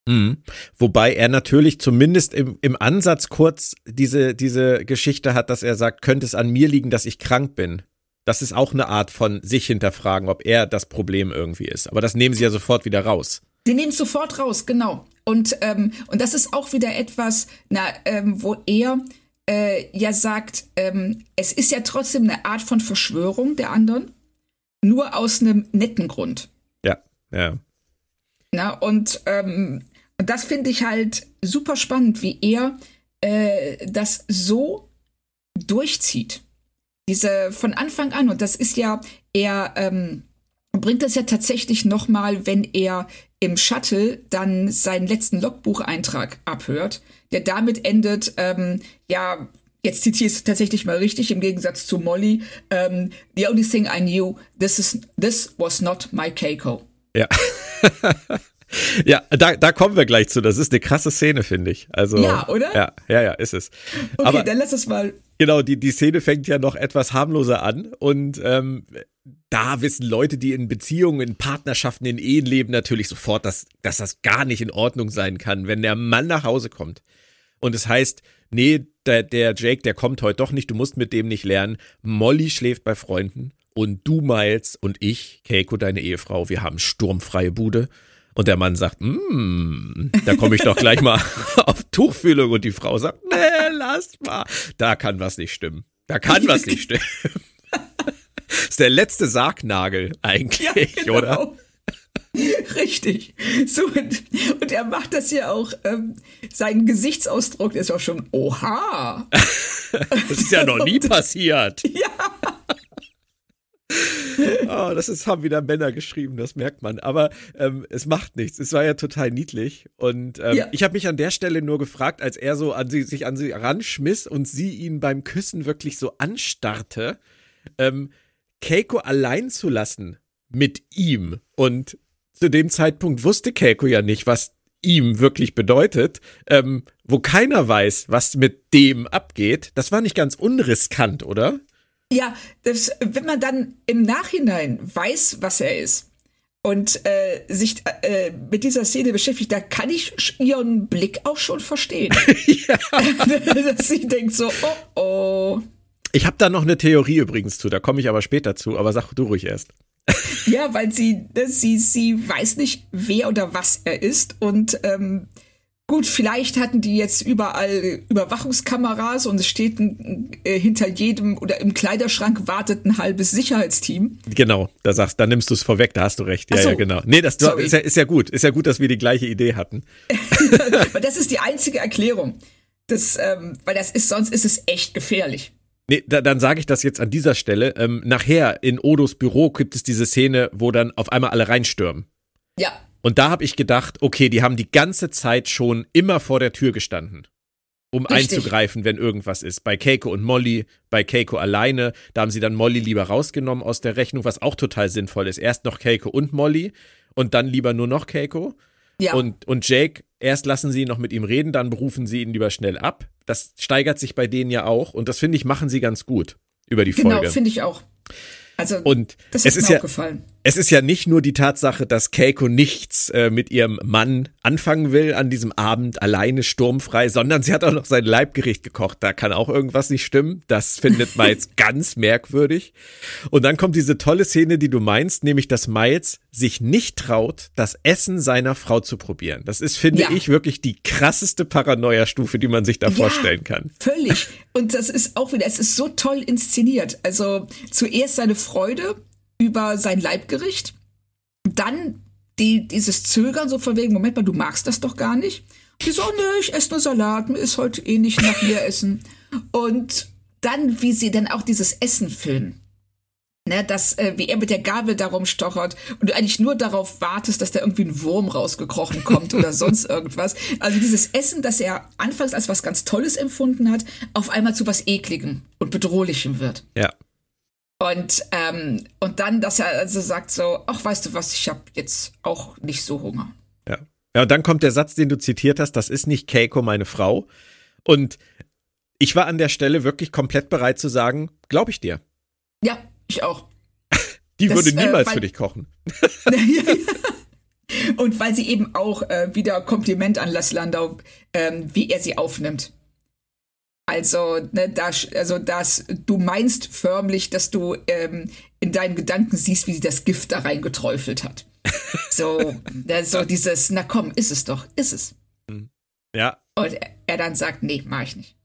Mhm. Wobei er natürlich zumindest im, im Ansatz kurz diese, diese Geschichte hat, dass er sagt, könnte es an mir liegen, dass ich krank bin. Das ist auch eine Art von sich hinterfragen, ob er das Problem irgendwie ist. Aber das nehmen sie ja sofort wieder raus. Sie nehmen es sofort raus, genau. Und, ähm, und das ist auch wieder etwas, na, ähm, wo er äh, ja sagt, ähm, es ist ja trotzdem eine Art von Verschwörung der anderen, nur aus einem netten Grund. Ja, ja. Na, und, ähm, und das finde ich halt super spannend, wie er äh, das so durchzieht. Diese von Anfang an, und das ist ja, er ähm, bringt das ja tatsächlich nochmal, wenn er im Shuttle dann seinen letzten Logbucheintrag abhört, der damit endet, ähm, ja, jetzt zitiere ich es tatsächlich mal richtig, im Gegensatz zu Molly, ähm, the only thing I knew, this, is, this was not my Keiko. Ja. ja, da, da kommen wir gleich zu. Das ist eine krasse Szene, finde ich. Also, Ja, oder? Ja, ja, ja, ist es. Okay, Aber dann lass es mal genau, die, die Szene fängt ja noch etwas harmloser an und ähm, da wissen Leute, die in Beziehungen, in Partnerschaften, in Ehen leben, natürlich sofort, dass, dass das gar nicht in Ordnung sein kann, wenn der Mann nach Hause kommt und es heißt, nee, der, der Jake, der kommt heute doch nicht, du musst mit dem nicht lernen. Molly schläft bei Freunden und du, Miles, und ich, Keiko, deine Ehefrau, wir haben sturmfreie Bude. Und der Mann sagt, mm, da komme ich doch gleich mal auf Tuchfühlung. Und die Frau sagt, nee, lass mal. Da kann was nicht stimmen. Da kann was nicht stimmen. Das ist der letzte Sargnagel eigentlich, genau. oder? Richtig. So, und, und er macht das ja auch, ähm, sein Gesichtsausdruck ist auch schon, oha. Das ist ja noch nie passiert. Ja. Oh, das ist, haben wieder Männer geschrieben, das merkt man. Aber ähm, es macht nichts. Es war ja total niedlich. Und ähm, Ja. ich habe mich an der Stelle nur gefragt, als er so an sie, sich an sie ranschmiss und sie ihn beim Küssen wirklich so anstarrte, ähm, Keiko allein zu lassen mit ihm. Und zu dem Zeitpunkt wusste Keiko ja nicht, was ihm wirklich bedeutet, ähm, wo keiner weiß, was mit dem abgeht. Das war nicht ganz unriskant, oder? Ja, das, wenn man dann im Nachhinein weiß, was er ist und äh, sich äh, mit dieser Szene beschäftigt, da kann ich ihren Blick auch schon verstehen. Dass sie denkt so, oh oh. Ich habe da noch eine Theorie übrigens zu, da komme ich aber später zu, aber sag du ruhig erst. Ja, weil sie, ne, sie, sie weiß nicht, wer oder was er ist. Und ähm, gut, vielleicht hatten die jetzt überall Überwachungskameras und es steht äh, hinter jedem oder im Kleiderschrank wartet ein halbes Sicherheitsteam. Genau, da sagst, da nimmst du es vorweg, da hast du recht. Ja, so. ja, genau. Nee, das Sorry. ist ja, ist ja gut. Ist ja gut, dass wir die gleiche Idee hatten. weil das ist die einzige Erklärung. Das, ähm, weil das ist, sonst ist es echt gefährlich. Nee, da, dann sage ich das jetzt an dieser Stelle. Ähm, nachher in Odos Büro gibt es diese Szene, wo dann auf einmal alle reinstürmen. Ja, Und da habe ich gedacht, okay, die haben die ganze Zeit schon immer vor der Tür gestanden, um Richtig. einzugreifen, wenn irgendwas ist. Bei Keiko und Molly, bei Keiko alleine, da haben sie dann Molly lieber rausgenommen aus der Rechnung, was auch total sinnvoll ist. Erst noch Keiko und Molly und dann lieber nur noch Keiko. ja. Und, und Jake, erst lassen sie noch mit ihm reden, dann berufen sie ihn lieber schnell ab. Das steigert sich bei denen ja auch und das finde ich, machen sie ganz gut über die genau, Folge. finde ich auch. Also, Und das es ist ist mir ja, auch gefallen. Es ist ja nicht nur die Tatsache, dass Keiko nichts äh, mit ihrem Mann anfangen will an diesem Abend alleine sturmfrei, sondern sie hat auch noch sein Leibgericht gekocht. Da kann auch irgendwas nicht stimmen. Das findet Miles ganz merkwürdig. Und dann kommt diese tolle Szene, die du meinst, nämlich dass Miles sich nicht traut, das Essen seiner Frau zu probieren. Das ist, finde ja. ich, wirklich die krasseste Paranoia-Stufe, die man sich da ja, vorstellen kann. Völlig. Und das ist auch wieder, es ist so toll inszeniert. Also zuerst seine Freude über sein Leibgericht. Dann die, dieses Zögern, so von wegen, Moment mal, du magst das doch gar nicht. Die so, nö, ich esse nur Salat, mir ist heute eh nicht nach mir essen. Und dann, wie sie dann auch dieses Essen filmen. Ne, dass, äh, wie er mit der Gabel darum stochert und du eigentlich nur darauf wartest, dass da irgendwie ein Wurm rausgekrochen kommt oder sonst irgendwas. Also dieses Essen, das er anfangs als was ganz Tolles empfunden hat, auf einmal zu was Ekligem und Bedrohlichem wird. Ja. Und, ähm, und dann, dass er also sagt so, ach, weißt du was, ich habe jetzt auch nicht so Hunger. Ja. Ja, und dann kommt der Satz, den du zitiert hast, das ist nicht Keiko, meine Frau. Und ich war an der Stelle wirklich komplett bereit zu sagen, glaube ich dir. Ja, ich auch. Die das, würde äh, niemals äh, für dich kochen. und weil sie eben auch äh, wieder Kompliment an Las Landau, ähm, wie er sie aufnimmt. Also, ne, das, also das, du meinst förmlich, dass du ähm, in deinen Gedanken siehst, wie sie das Gift da reingeträufelt hat. So, ne, so dieses, na komm, ist es doch, ist es. Hm. Ja. Und er, er dann sagt, nee, mach ich nicht.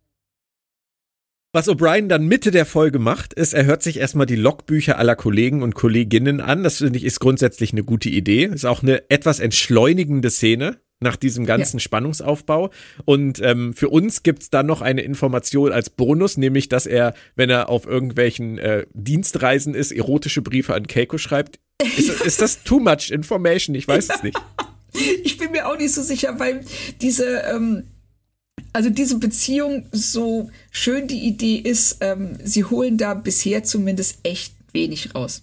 Was O'Brien dann Mitte der Folge macht, ist, er hört sich erstmal die Logbücher aller Kollegen und Kolleginnen an. Das finde ich ist grundsätzlich eine gute Idee. Ist auch eine etwas entschleunigende Szene nach diesem ganzen ja. Spannungsaufbau. Und ähm, für uns gibt's dann noch eine Information als Bonus, nämlich, dass er, wenn er auf irgendwelchen äh, Dienstreisen ist, erotische Briefe an Keiko schreibt. Ist, ist das too much information? Ich weiß es nicht. Ich bin mir auch nicht so sicher, weil diese, ähm, also diese Beziehung, so schön die Idee ist, ähm, sie holen da bisher zumindest echt wenig raus.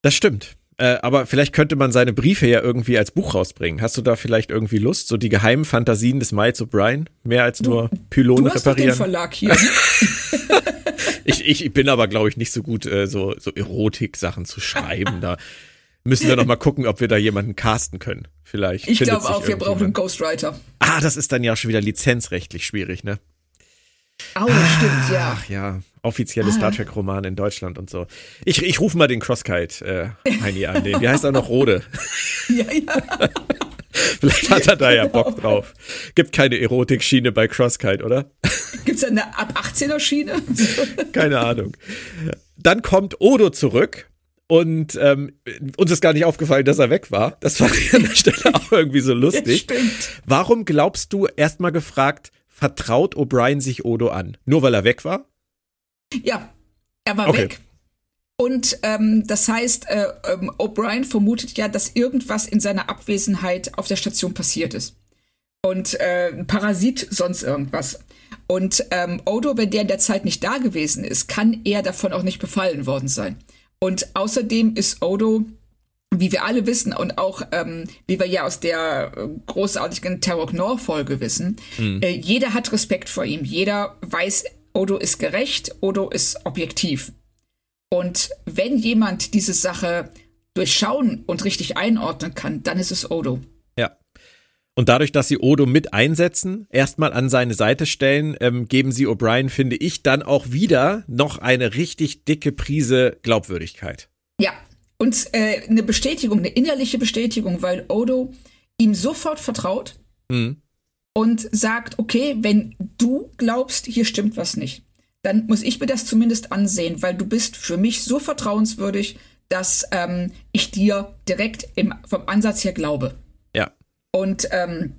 Das stimmt. Äh, aber vielleicht könnte man seine Briefe ja irgendwie als Buch rausbringen. Hast du da vielleicht irgendwie Lust? So die geheimen Fantasien des Miles O'Brien? Mehr als nur Pylone du hast reparieren? Den Verlag hier. ich, ich bin aber, glaube ich, nicht so gut, äh, so, so Erotik-Sachen zu schreiben. Da müssen wir noch mal gucken, ob wir da jemanden casten können. Vielleicht. Ich glaube auch, wir brauchen einen Ghostwriter. Ah, das ist dann ja schon wieder lizenzrechtlich schwierig, ne? Oh, ah, stimmt, ja. Ach ja, offizielle. Star Trek-Roman in Deutschland und so. Ich, ich rufe mal den Crosskite äh, Heini an, den, wie heißt er noch, Rode? ja, ja. Vielleicht hat er da ja Bock drauf. Gibt keine Erotik-Schiene bei Crosskite, oder? Gibt's da eine ab 18er Schiene? keine Ahnung. Dann kommt Odo zurück und ähm, uns ist gar nicht aufgefallen, dass er weg war. Das war an der Stelle auch irgendwie so lustig. Ja, stimmt. Warum glaubst du, erstmal gefragt, vertraut O'Brien sich Odo an? Nur weil er weg war? Ja, er war okay. weg. Und ähm, das heißt, äh, ähm, O'Brien vermutet ja, dass irgendwas in seiner Abwesenheit auf der Station passiert ist. Und äh, ein Parasit, sonst irgendwas. Und ähm, Odo, wenn der in der Zeit nicht da gewesen ist, kann er davon auch nicht befallen worden sein. Und außerdem ist Odo, wie wir alle wissen und auch ähm, wie wir ja aus der äh, großartigen Terror Gnor-Folge wissen, mhm. äh, jeder hat Respekt vor ihm. Jeder weiß, Odo ist gerecht, Odo ist objektiv. Und wenn jemand diese Sache durchschauen und richtig einordnen kann, dann ist es Odo. Ja. Und dadurch, dass sie Odo mit einsetzen, erstmal an seine Seite stellen, ähm, geben sie O'Brien, finde ich, dann auch wieder noch eine richtig dicke Prise Glaubwürdigkeit. Ja, und äh, eine Bestätigung, eine innerliche Bestätigung, weil Odo ihm sofort vertraut. Mhm und sagt, okay, wenn du glaubst, hier stimmt was nicht, dann muss ich mir das zumindest ansehen, weil du bist für mich so vertrauenswürdig, dass ähm, ich dir direkt im, vom Ansatz her glaube. Ja. Und ähm,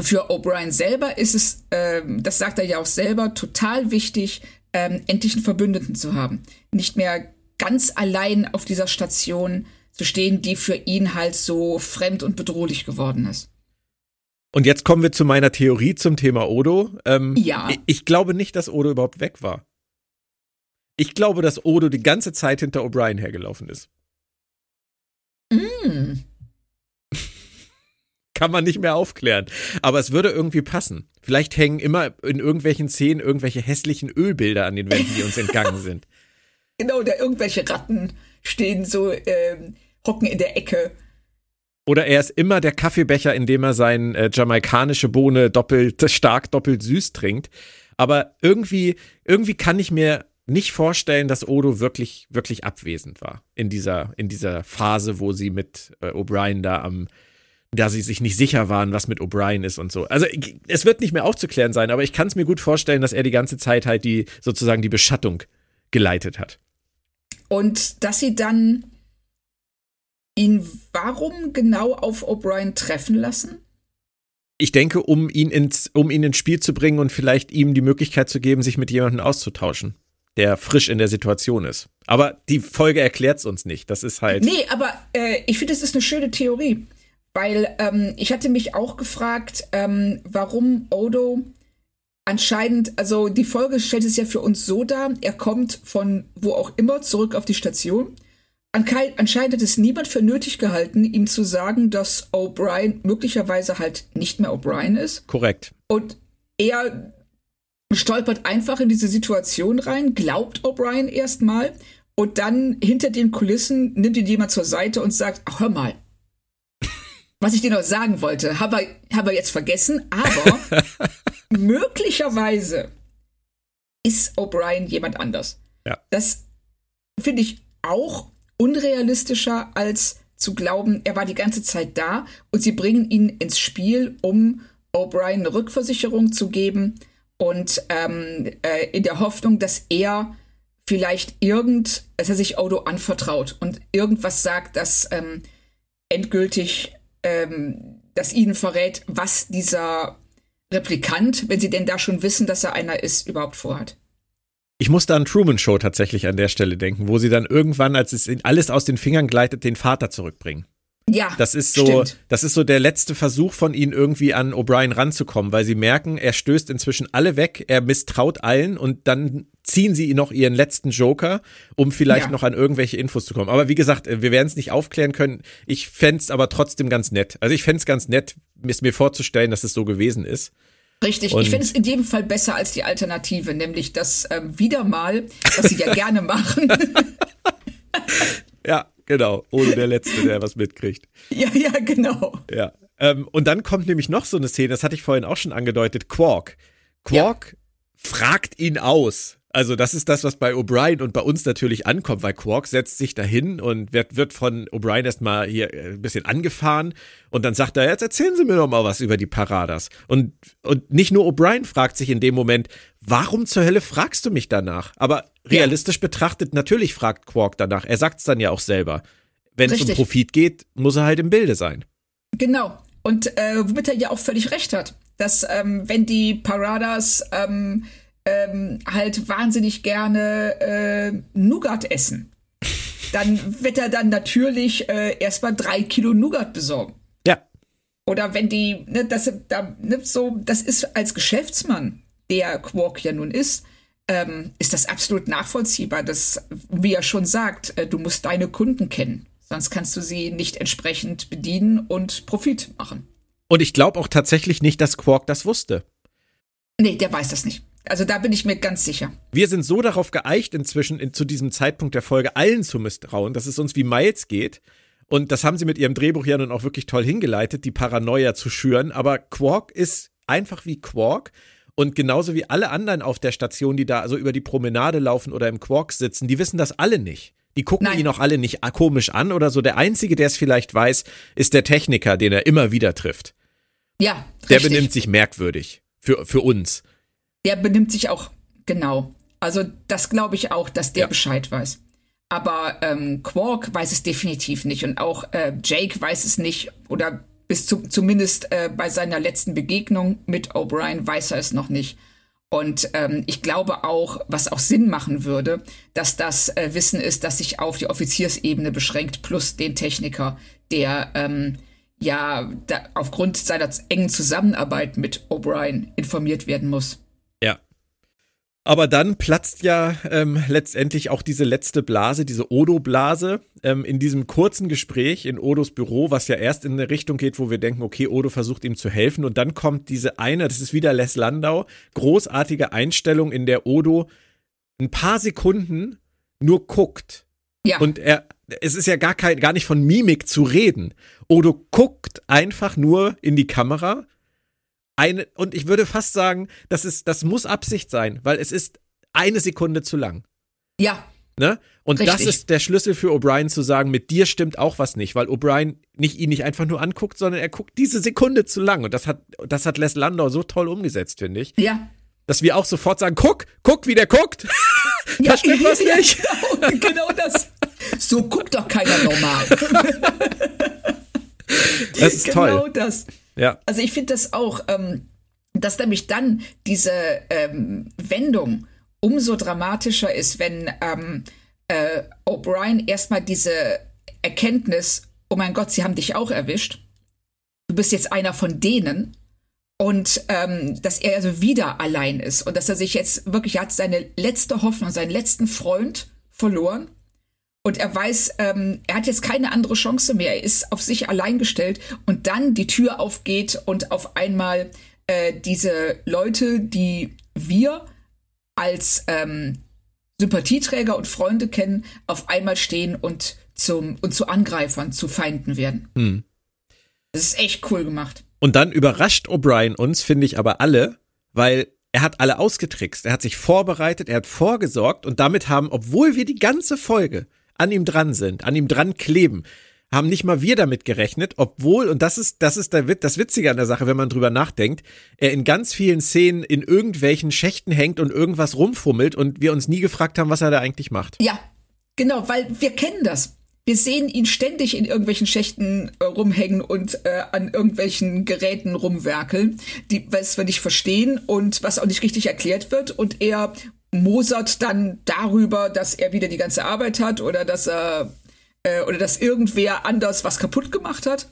für O'Brien selber ist es, ähm, das sagt er ja auch selber, total wichtig, ähm, endlich einen Verbündeten zu haben. Nicht mehr ganz allein auf dieser Station zu stehen, die für ihn halt so fremd und bedrohlich geworden ist. Und jetzt kommen wir zu meiner Theorie zum Thema Odo. Ähm, ja. Ich, ich glaube nicht, dass Odo überhaupt weg war. Ich glaube, dass Odo die ganze Zeit hinter O'Brien hergelaufen ist. Mm. Kann man nicht mehr aufklären. Aber es würde irgendwie passen. Vielleicht hängen immer in irgendwelchen Szenen irgendwelche hässlichen Ölbilder an den Wänden, die uns entgangen sind. Genau, oder irgendwelche Ratten stehen so, ähm, hocken in der Ecke. Oder er ist immer der Kaffeebecher, in dem er seine äh, jamaikanische Bohne doppelt stark, doppelt süß trinkt. Aber irgendwie, irgendwie kann ich mir nicht vorstellen, dass Odo wirklich, wirklich abwesend war in dieser, in dieser Phase, wo sie mit äh, O'Brien da am, da sie sich nicht sicher waren, was mit O'Brien ist und so. Also es wird nicht mehr aufzuklären sein, aber ich kann es mir gut vorstellen, dass er die ganze Zeit halt die sozusagen die Beschattung geleitet hat. Und dass sie dann ihn warum genau auf O'Brien treffen lassen? Ich denke, um ihn ins, um ihn ins Spiel zu bringen und vielleicht ihm die Möglichkeit zu geben, sich mit jemandem auszutauschen, der frisch in der Situation ist. Aber die Folge erklärt es uns nicht. Das ist halt. Nee, aber äh, ich finde, das ist eine schöne Theorie. Weil ähm, ich hatte mich auch gefragt, ähm, warum Odo anscheinend, also die Folge stellt es ja für uns so dar, er kommt von wo auch immer zurück auf die Station Anscheinend hat es niemand für nötig gehalten, ihm zu sagen, dass O'Brien möglicherweise halt nicht mehr O'Brien ist. Korrekt. Und er stolpert einfach in diese Situation rein, glaubt O'Brien erstmal und dann hinter den Kulissen nimmt ihn jemand zur Seite und sagt, ach, hör mal, was ich dir noch sagen wollte, habe hab er jetzt vergessen, aber möglicherweise ist O'Brien jemand anders. Ja. Das finde ich auch unrealistischer als zu glauben, er war die ganze Zeit da und sie bringen ihn ins Spiel, um O'Brien eine Rückversicherung zu geben und ähm, äh, in der Hoffnung, dass er vielleicht irgend, dass er sich Odo anvertraut und irgendwas sagt, das ähm, endgültig ähm, das ihnen verrät, was dieser Replikant, wenn sie denn da schon wissen, dass er einer ist, überhaupt vorhat. Ich musste an Truman Show tatsächlich an der Stelle denken, wo sie dann irgendwann, als es alles aus den Fingern gleitet, den Vater zurückbringen. Ja. Das ist so, stimmt. das ist so der letzte Versuch von ihnen irgendwie an O'Brien ranzukommen, weil sie merken, er stößt inzwischen alle weg, er misstraut allen und dann ziehen sie noch ihren letzten Joker, um vielleicht ja. noch an irgendwelche Infos zu kommen. Aber wie gesagt, wir werden es nicht aufklären können. Ich fände es aber trotzdem ganz nett. Also ich fände es ganz nett, es mir vorzustellen, dass es so gewesen ist. Richtig, und ich finde es in jedem Fall besser als die Alternative, nämlich das ähm, wieder mal, was sie ja gerne machen. ja, genau, ohne der Letzte, der was mitkriegt. Ja, ja, genau. Ja. Ähm, und dann kommt nämlich noch so eine Szene, das hatte ich vorhin auch schon angedeutet, Quark. Quark ja. fragt ihn aus. Also das ist das, was bei O'Brien und bei uns natürlich ankommt, weil Quark setzt sich dahin und wird, wird von O'Brien erstmal hier äh, ein bisschen angefahren und dann sagt er, jetzt erzählen Sie mir doch mal was über die Paradas. Und, und nicht nur O'Brien fragt sich in dem Moment, warum zur Hölle fragst du mich danach? Aber realistisch ja. betrachtet, natürlich fragt Quark danach. Er sagt es dann ja auch selber. Wenn es um Profit geht, muss er halt im Bilde sein. Genau. Und äh, womit er ja auch völlig recht hat, dass ähm, wenn die Paradas ähm, ähm, halt wahnsinnig gerne äh, Nougat essen. Dann wird er dann natürlich äh, erstmal drei Kilo Nougat besorgen. Ja. Oder wenn die, ne, das, da, ne, so, das ist als Geschäftsmann, der Quark ja nun ist, ähm, ist das absolut nachvollziehbar. dass, wie er schon sagt, äh, du musst deine Kunden kennen. Sonst kannst du sie nicht entsprechend bedienen und Profit machen. Und ich glaube auch tatsächlich nicht, dass Quark das wusste. Nee, der weiß das nicht. Also da bin ich mir ganz sicher. Wir sind so darauf geeicht inzwischen in, zu diesem Zeitpunkt der Folge allen zu misstrauen, dass es uns wie Miles geht. Und das haben sie mit ihrem Drehbuch ja nun auch wirklich toll hingeleitet, die Paranoia zu schüren. Aber Quark ist einfach wie Quark. Und genauso wie alle anderen auf der Station, die da also über die Promenade laufen oder im Quark sitzen, die wissen das alle nicht. Die gucken Nein. ihn auch alle nicht komisch an oder so. Der Einzige, der es vielleicht weiß, ist der Techniker, den er immer wieder trifft. Ja. Der richtig. benimmt sich merkwürdig. Für, für uns der benimmt sich auch genau. Also das glaube ich auch, dass der ja. Bescheid weiß. Aber ähm, Quark weiß es definitiv nicht und auch äh, Jake weiß es nicht oder bis zu, zumindest äh, bei seiner letzten Begegnung mit O'Brien weiß er es noch nicht. Und ähm, ich glaube auch, was auch Sinn machen würde, dass das äh, Wissen ist, das sich auf die Offiziersebene beschränkt, plus den Techniker, der ähm, ja da, aufgrund seiner engen Zusammenarbeit mit O'Brien informiert werden muss. Aber dann platzt ja ähm, letztendlich auch diese letzte Blase, diese Odo-Blase, ähm, in diesem kurzen Gespräch in Odos Büro, was ja erst in eine Richtung geht, wo wir denken, okay, Odo versucht ihm zu helfen. Und dann kommt diese eine, das ist wieder Les Landau, großartige Einstellung, in der Odo ein paar Sekunden nur guckt. Ja. Und er es ist ja gar kein, gar nicht von Mimik zu reden. Odo guckt einfach nur in die Kamera. Eine, und ich würde fast sagen, das ist, das muss Absicht sein, weil es ist eine Sekunde zu lang. Ja. Ne? Und Richtig. das ist der Schlüssel für O'Brien zu sagen, mit dir stimmt auch was nicht, weil O'Brien nicht ihn nicht einfach nur anguckt, sondern er guckt diese Sekunde zu lang. Und das hat, das hat Les Landau so toll umgesetzt, finde ich. Ja. Dass wir auch sofort sagen, guck, guck, wie der guckt. da stimmt was ja, nicht. Genau, genau das. So guckt doch keiner normal. Das ist genau toll. das. Ja. Also ich finde das auch, ähm, dass nämlich dann diese ähm, Wendung umso dramatischer ist, wenn ähm, äh, O'Brien erstmal diese Erkenntnis, oh mein Gott, sie haben dich auch erwischt. Du bist jetzt einer von denen. Und ähm, dass er also wieder allein ist und dass er sich jetzt wirklich, er hat seine letzte Hoffnung, seinen letzten Freund verloren. Und er weiß, ähm, er hat jetzt keine andere Chance mehr. Er ist auf sich allein gestellt. Und dann die Tür aufgeht und auf einmal äh, diese Leute, die wir als ähm, Sympathieträger und Freunde kennen, auf einmal stehen und, zum, und zu Angreifern, zu Feinden werden. Hm. Das ist echt cool gemacht. Und dann überrascht O'Brien uns, finde ich aber alle, weil er hat alle ausgetrickst. Er hat sich vorbereitet, er hat vorgesorgt und damit haben, obwohl wir die ganze Folge an ihm dran sind, an ihm dran kleben, haben nicht mal wir damit gerechnet, obwohl, und das ist, das ist der das Witzige an der Sache, wenn man drüber nachdenkt, er in ganz vielen Szenen in irgendwelchen Schächten hängt und irgendwas rumfummelt und wir uns nie gefragt haben, was er da eigentlich macht. Ja, genau, weil wir kennen das. Wir sehen ihn ständig in irgendwelchen Schächten äh, rumhängen und äh, an irgendwelchen Geräten rumwerkeln, die, was wir nicht verstehen und was auch nicht richtig erklärt wird. Und er mosert dann darüber, dass er wieder die ganze Arbeit hat oder dass er äh, oder dass irgendwer anders was kaputt gemacht hat.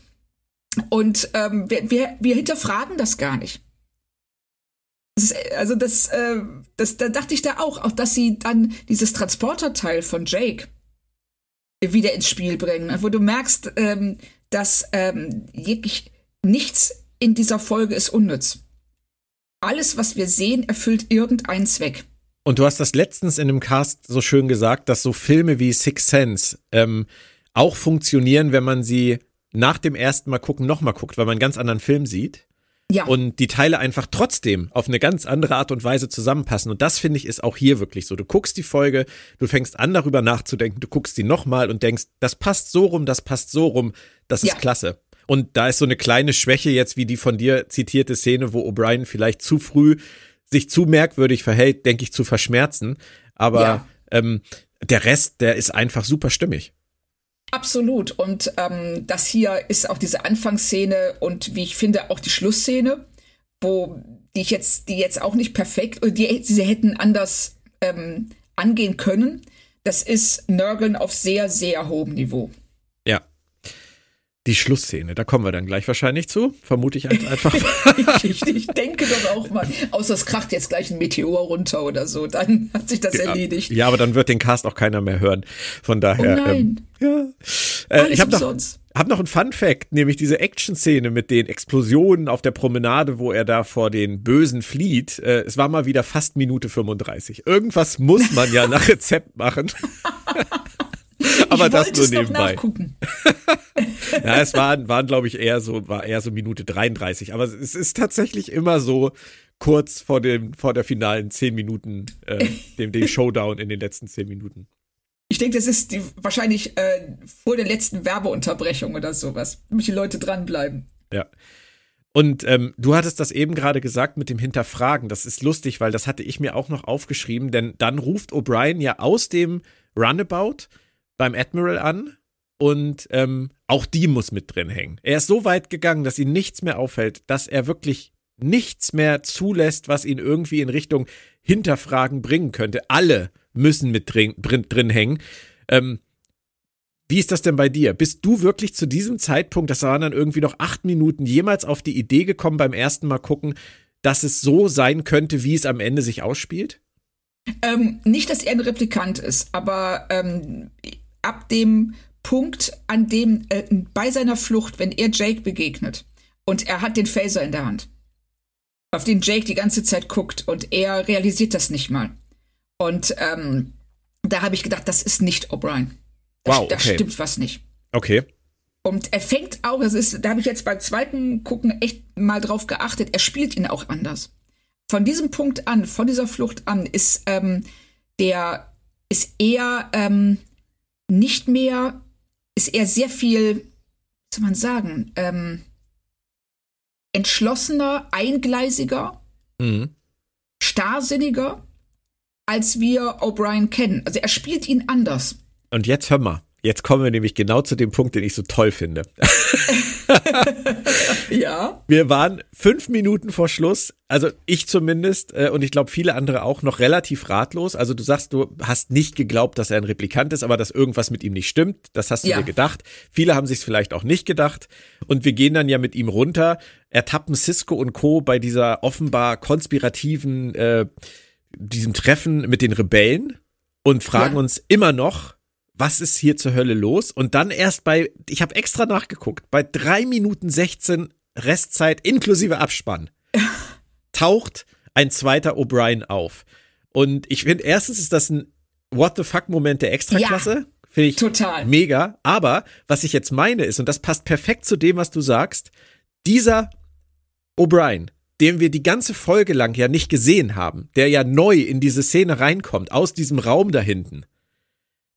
Und ähm, wir, wir, wir hinterfragen das gar nicht. Das also das, äh, das, da dachte ich da auch, auch dass sie dann dieses Transporterteil von Jake wieder ins Spiel bringen, wo du merkst, ähm, dass ähm, wirklich nichts in dieser Folge ist unnütz. Alles, was wir sehen, erfüllt irgendeinen Zweck. Und du hast das letztens in dem Cast so schön gesagt, dass so Filme wie Six Sense ähm, auch funktionieren, wenn man sie nach dem ersten Mal gucken nochmal guckt, weil man einen ganz anderen Film sieht. Ja. Und die Teile einfach trotzdem auf eine ganz andere Art und Weise zusammenpassen. Und das finde ich ist auch hier wirklich so. Du guckst die Folge, du fängst an darüber nachzudenken, du guckst die nochmal und denkst, das passt so rum, das passt so rum, das ist Ja. klasse. Und da ist so eine kleine Schwäche jetzt wie die von dir zitierte Szene, wo O'Brien vielleicht zu früh sich zu merkwürdig verhält, denke ich, zu verschmerzen. Aber Ja. ähm, der Rest, der ist einfach super stimmig. Absolut. Und ähm, das hier ist auch diese Anfangsszene und wie ich finde auch die Schlussszene, wo die ich jetzt, die jetzt auch nicht perfekt, oder die sie hätten anders ähm, angehen können. Das ist Nörgeln auf sehr, sehr hohem Niveau. Ja. Die Schlussszene, da kommen wir dann gleich wahrscheinlich zu, vermute ich ein- einfach. ich, ich, denke doch auch mal, außer es kracht jetzt gleich ein Meteor runter oder so, dann hat sich das erledigt. ja, aber dann wird den Cast auch keiner mehr hören. Von Oh daher. nein, Ähm, ja. Äh, ich habe noch, hab noch einen Fun Fact, nämlich diese Action-Szene mit den Explosionen auf der Promenade, wo er da vor den Bösen flieht. Äh, es war mal wieder fast Minute 35. Irgendwas muss man ja nach Rezept machen. aber das nur nebenbei. Ja, es waren, waren glaube ich, eher so, war eher so Minute 33. Aber es ist tatsächlich immer so kurz vor dem, vor der finalen 10 Minuten, äh, dem, dem Showdown in den letzten 10 Minuten. Ich denke, das ist die, wahrscheinlich äh, vor der letzten Werbeunterbrechung oder sowas, damit die Leute dranbleiben. Ja. Und ähm, du hattest das eben gerade gesagt mit dem Hinterfragen. Das ist lustig, weil das hatte ich mir auch noch aufgeschrieben, denn dann ruft O'Brien ja aus dem Runabout beim Admiral an und ähm, auch die muss mit drin hängen. Er ist so weit gegangen, dass ihn nichts mehr auffällt, dass er wirklich nichts mehr zulässt, was ihn irgendwie in Richtung Hinterfragen bringen könnte. Alle müssen mit drin, drin, drin hängen. Ähm, wie ist das denn bei dir? Bist du wirklich zu diesem Zeitpunkt, das waren dann irgendwie noch acht Minuten, jemals auf die Idee gekommen beim ersten Mal gucken, dass es so sein könnte, wie es am Ende sich ausspielt? Ähm, nicht, dass er ein Replikant ist, aber ähm, ab dem Punkt, an dem äh, bei seiner Flucht, wenn er Jake begegnet und er hat den Phaser in der Hand, auf den Jake die ganze Zeit guckt und er realisiert das nicht mal. Und ähm, da habe ich gedacht, das ist nicht O'Brien. Wow, Da okay. stimmt was nicht. Okay. Und er fängt auch, das ist, da habe ich jetzt beim zweiten Gucken echt mal drauf geachtet, er spielt ihn auch anders. Von diesem Punkt an, von dieser Flucht an, ist ähm, der ist eher ähm, nicht mehr, ist er sehr viel, wie soll man sagen, ähm, entschlossener, eingleisiger, Mhm. starrsinniger, als wir O'Brien kennen. Also er spielt ihn anders. Und jetzt hör mal. Jetzt kommen wir nämlich genau zu dem Punkt, den ich so toll finde. Ja. Wir waren fünf Minuten vor Schluss, also ich zumindest äh, und ich glaube viele andere auch, noch relativ ratlos. Also du sagst, du hast nicht geglaubt, dass er ein Replikant ist, aber dass irgendwas mit ihm nicht stimmt. Das hast du Ja. dir gedacht. Viele haben sich es vielleicht auch nicht gedacht. Und wir gehen dann ja mit ihm runter, ertappen Cisco und Co. bei dieser offenbar konspirativen, äh, diesem Treffen mit den Rebellen und fragen Ja. uns immer noch, was ist hier zur Hölle los? Und dann erst bei, ich habe extra nachgeguckt, bei drei Minuten 16 Restzeit inklusive Abspann taucht ein zweiter O'Brien auf. Und ich finde, erstens ist das ein What the fuck-Moment der Extraklasse. Finde ich Total. mega. Aber was ich jetzt meine ist, und das passt perfekt zu dem, was du sagst, dieser O'Brien, den wir die ganze Folge lang ja nicht gesehen haben, der ja neu in diese Szene reinkommt, aus diesem Raum da hinten,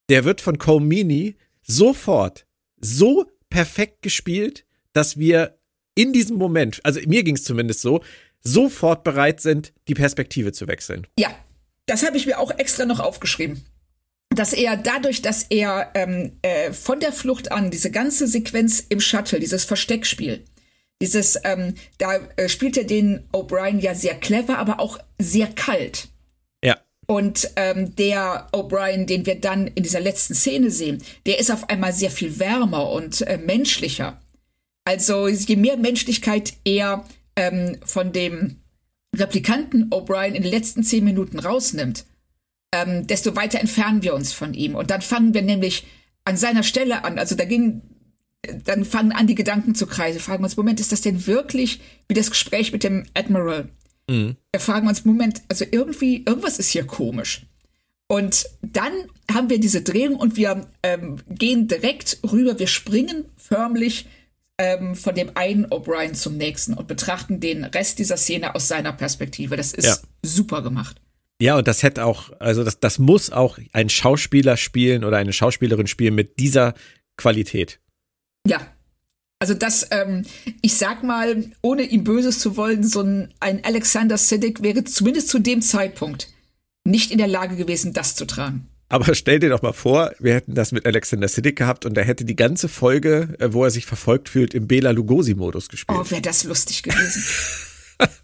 der wird von Comini sofort so perfekt gespielt, dass wir in diesem Moment, also mir ging es zumindest so, sofort bereit sind, die Perspektive zu wechseln. Ja, das habe ich mir auch extra noch aufgeschrieben. Dass er dadurch, dass er ähm, äh, von der Flucht an, diese ganze Sequenz im Shuttle, dieses Versteckspiel, dieses, ähm, da äh, spielt er den O'Brien ja sehr clever, aber auch sehr kalt. Und ähm, der O'Brien, den wir dann in dieser letzten Szene sehen, der ist auf einmal sehr viel wärmer und äh, menschlicher. Also je mehr Menschlichkeit er ähm, von dem Replikanten O'Brien in den letzten zehn Minuten rausnimmt, ähm, desto weiter entfernen wir uns von ihm. Und dann fangen wir nämlich an seiner Stelle an. Also da ging, dann fangen an, die Gedanken zu kreisen. Fragen wir uns, Moment, ist das denn wirklich wie das Gespräch mit dem Admiral? Wir fragen uns, Moment, also irgendwie, irgendwas ist hier komisch. Und dann haben wir diese Drehung und wir ähm, gehen direkt rüber, wir springen förmlich ähm, von dem einen O'Brien zum nächsten und betrachten den Rest dieser Szene aus seiner Perspektive. Das ist Ja. super gemacht. Ja, und das hätte auch, also das, das muss auch ein Schauspieler spielen oder eine Schauspielerin spielen mit dieser Qualität. Ja. Also das, ähm, ich sag mal, ohne ihm Böses zu wollen, so ein, ein Alexander Siddig wäre zumindest zu dem Zeitpunkt nicht in der Lage gewesen, das zu tragen. Aber stell dir doch mal vor, wir hätten das mit Alexander Siddig gehabt und er hätte die ganze Folge, äh, wo er sich verfolgt fühlt, im Bela Lugosi-Modus gespielt. Oh, wäre das lustig gewesen.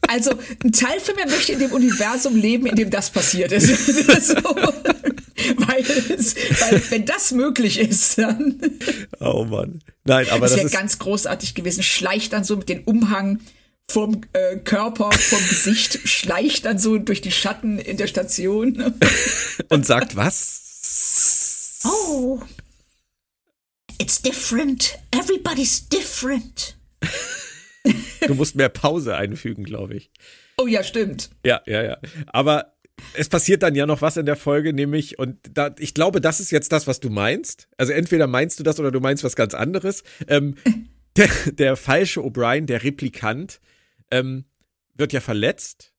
Also, ein Teil von mir möchte in dem Universum leben, in dem das passiert ist. so, weil, wenn das möglich ist, dann Oh Mann. Nein, aber das das wäre ist, ganz großartig gewesen. Schleicht dann so mit dem Umhang vom äh, Körper, vom Gesicht, schleicht dann so durch die Schatten in der Station. und sagt was? Oh, it's different. Everybody's different. Du musst mehr Pause einfügen, glaube ich. Oh ja, stimmt. Ja, ja, ja. Aber es passiert dann ja noch was in der Folge, nämlich, und da, ich glaube, das ist jetzt das, was du meinst. Also entweder meinst du das oder du meinst was ganz anderes. Ähm, der, der falsche O'Brien, der Replikant, ähm, wird ja verletzt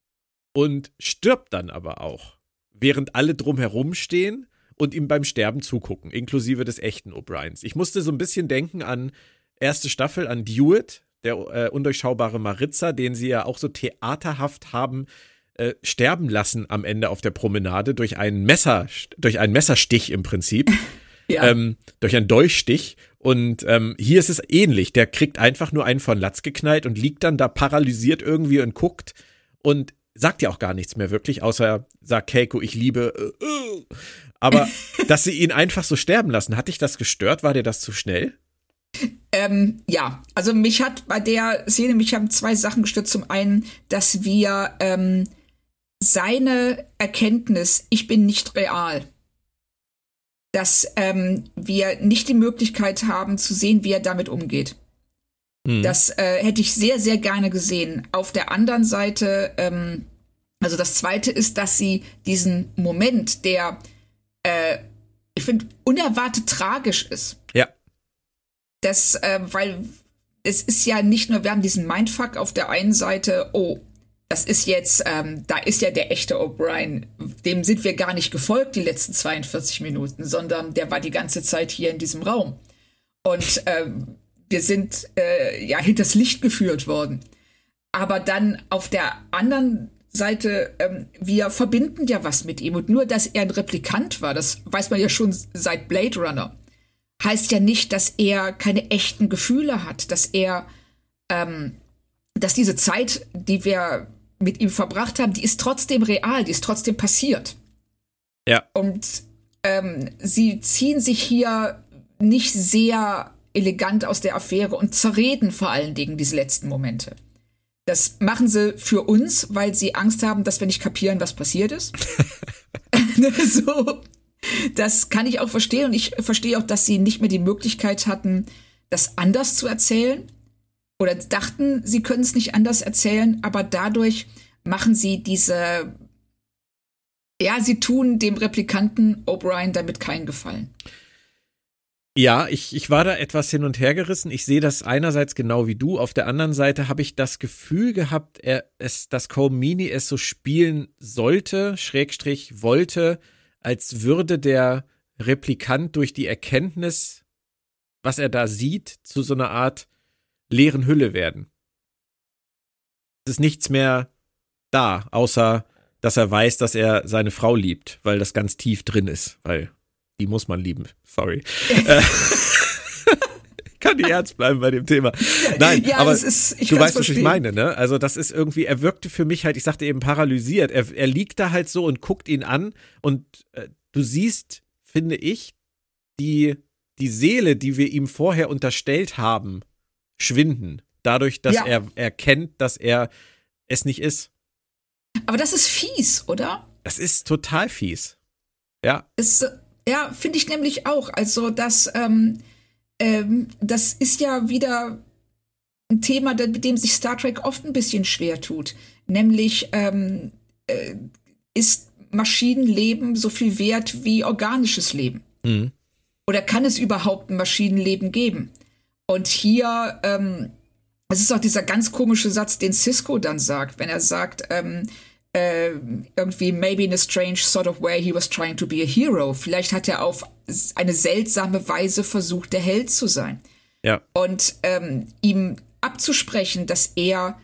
und stirbt dann aber auch, während alle drumherum stehen und ihm beim Sterben zugucken, inklusive des echten O'Briens. Ich musste so ein bisschen denken an erste Staffel, an Dewitt, der äh, undurchschaubare Maritza, den sie ja auch so theaterhaft haben äh, sterben lassen am Ende auf der Promenade durch einen Messer, durch einen Messerstich im Prinzip, Ja. ähm, durch einen Dolchstich. Und ähm, hier ist es ähnlich. Der kriegt einfach nur einen von Latz geknallt und liegt dann da paralysiert irgendwie und guckt und sagt ja auch gar nichts mehr wirklich, außer sagt Keiko, ich liebe. Äh, äh. Aber dass sie ihn einfach so sterben lassen, hat dich das gestört? War dir das zu schnell? Ähm, ja, also mich hat bei der Szene, mich haben zwei Sachen gestört. Zum einen, dass wir ähm, seine Erkenntnis, ich bin nicht real, dass ähm, wir nicht die Möglichkeit haben zu sehen, wie er damit umgeht. Das äh, hätte ich sehr, sehr gerne gesehen. Auf der anderen Seite, ähm, also das Zweite ist, dass sie diesen Moment der äh, ich finde, unerwartet tragisch ist. Ja. Das, äh, weil es ist ja nicht nur, wir haben diesen Mindfuck auf der einen Seite, oh, das ist jetzt, ähm, da ist ja der echte O'Brien, dem sind wir gar nicht gefolgt die letzten 42 Minuten, sondern der war die ganze Zeit hier in diesem Raum. Und ähm, wir sind äh, ja hinters Licht geführt worden. Aber dann auf der anderen Seite, ähm, wir verbinden ja was mit ihm. Und nur, dass er ein Replikant war, das weiß man ja schon seit Blade Runner, heißt ja nicht, dass er keine echten Gefühle hat, dass er, ähm, dass diese Zeit, die wir mit ihm verbracht haben, die ist trotzdem real, die ist trotzdem passiert. Ja. Und ähm, sie ziehen sich hier nicht sehr elegant aus der Affäre und zerreden vor allen Dingen diese letzten Momente. Das machen sie für uns, weil sie Angst haben, dass wir nicht kapieren, was passiert ist. so. Das kann ich auch verstehen und ich verstehe auch, dass sie nicht mehr die Möglichkeit hatten, das anders zu erzählen oder dachten, sie können es nicht anders erzählen, aber dadurch machen sie diese, ja, sie tun dem Replikanten O'Brien damit keinen Gefallen. Ja, ich, ich war da etwas hin und her gerissen. Ich sehe das einerseits genau wie du. Auf der anderen Seite habe ich das Gefühl gehabt, er, es, dass Meany es so spielen sollte, Schrägstrich wollte, als würde der Replikant durch die Erkenntnis, was er da sieht, zu so einer Art leeren Hülle werden. Es ist nichts mehr da, außer dass er weiß, dass er seine Frau liebt, weil das ganz tief drin ist, weil die muss man lieben. Sorry. Kann die ernst bleiben bei dem Thema. Nein, ja, aber ist, du weißt, was ich meine, ne? Also das ist irgendwie, er wirkte für mich halt, ich sagte eben paralysiert. Er, er liegt da halt so und guckt ihn an und äh, du siehst, finde ich, die, die Seele, die wir ihm vorher unterstellt haben, schwinden. Dadurch, dass ja. er erkennt, dass er es nicht ist. Aber das ist fies, oder? Das ist total fies. Ja. Es, ja, finde ich nämlich auch. Also, das, ähm, ähm, das ist ja wieder ein Thema, mit dem sich Star Trek oft ein bisschen schwer tut. Nämlich, ähm, äh, ist Maschinenleben so viel wert wie organisches Leben? Mhm. Oder kann es überhaupt ein Maschinenleben geben? Und hier, ähm, es ist auch dieser ganz komische Satz, den Cisco dann sagt, wenn er sagt, ähm, äh, irgendwie maybe in a strange sort of way he was trying to be a hero. Vielleicht hat er auf eine seltsame Weise versucht, der Held zu sein. Ja. Und ähm, ihm abzusprechen, dass er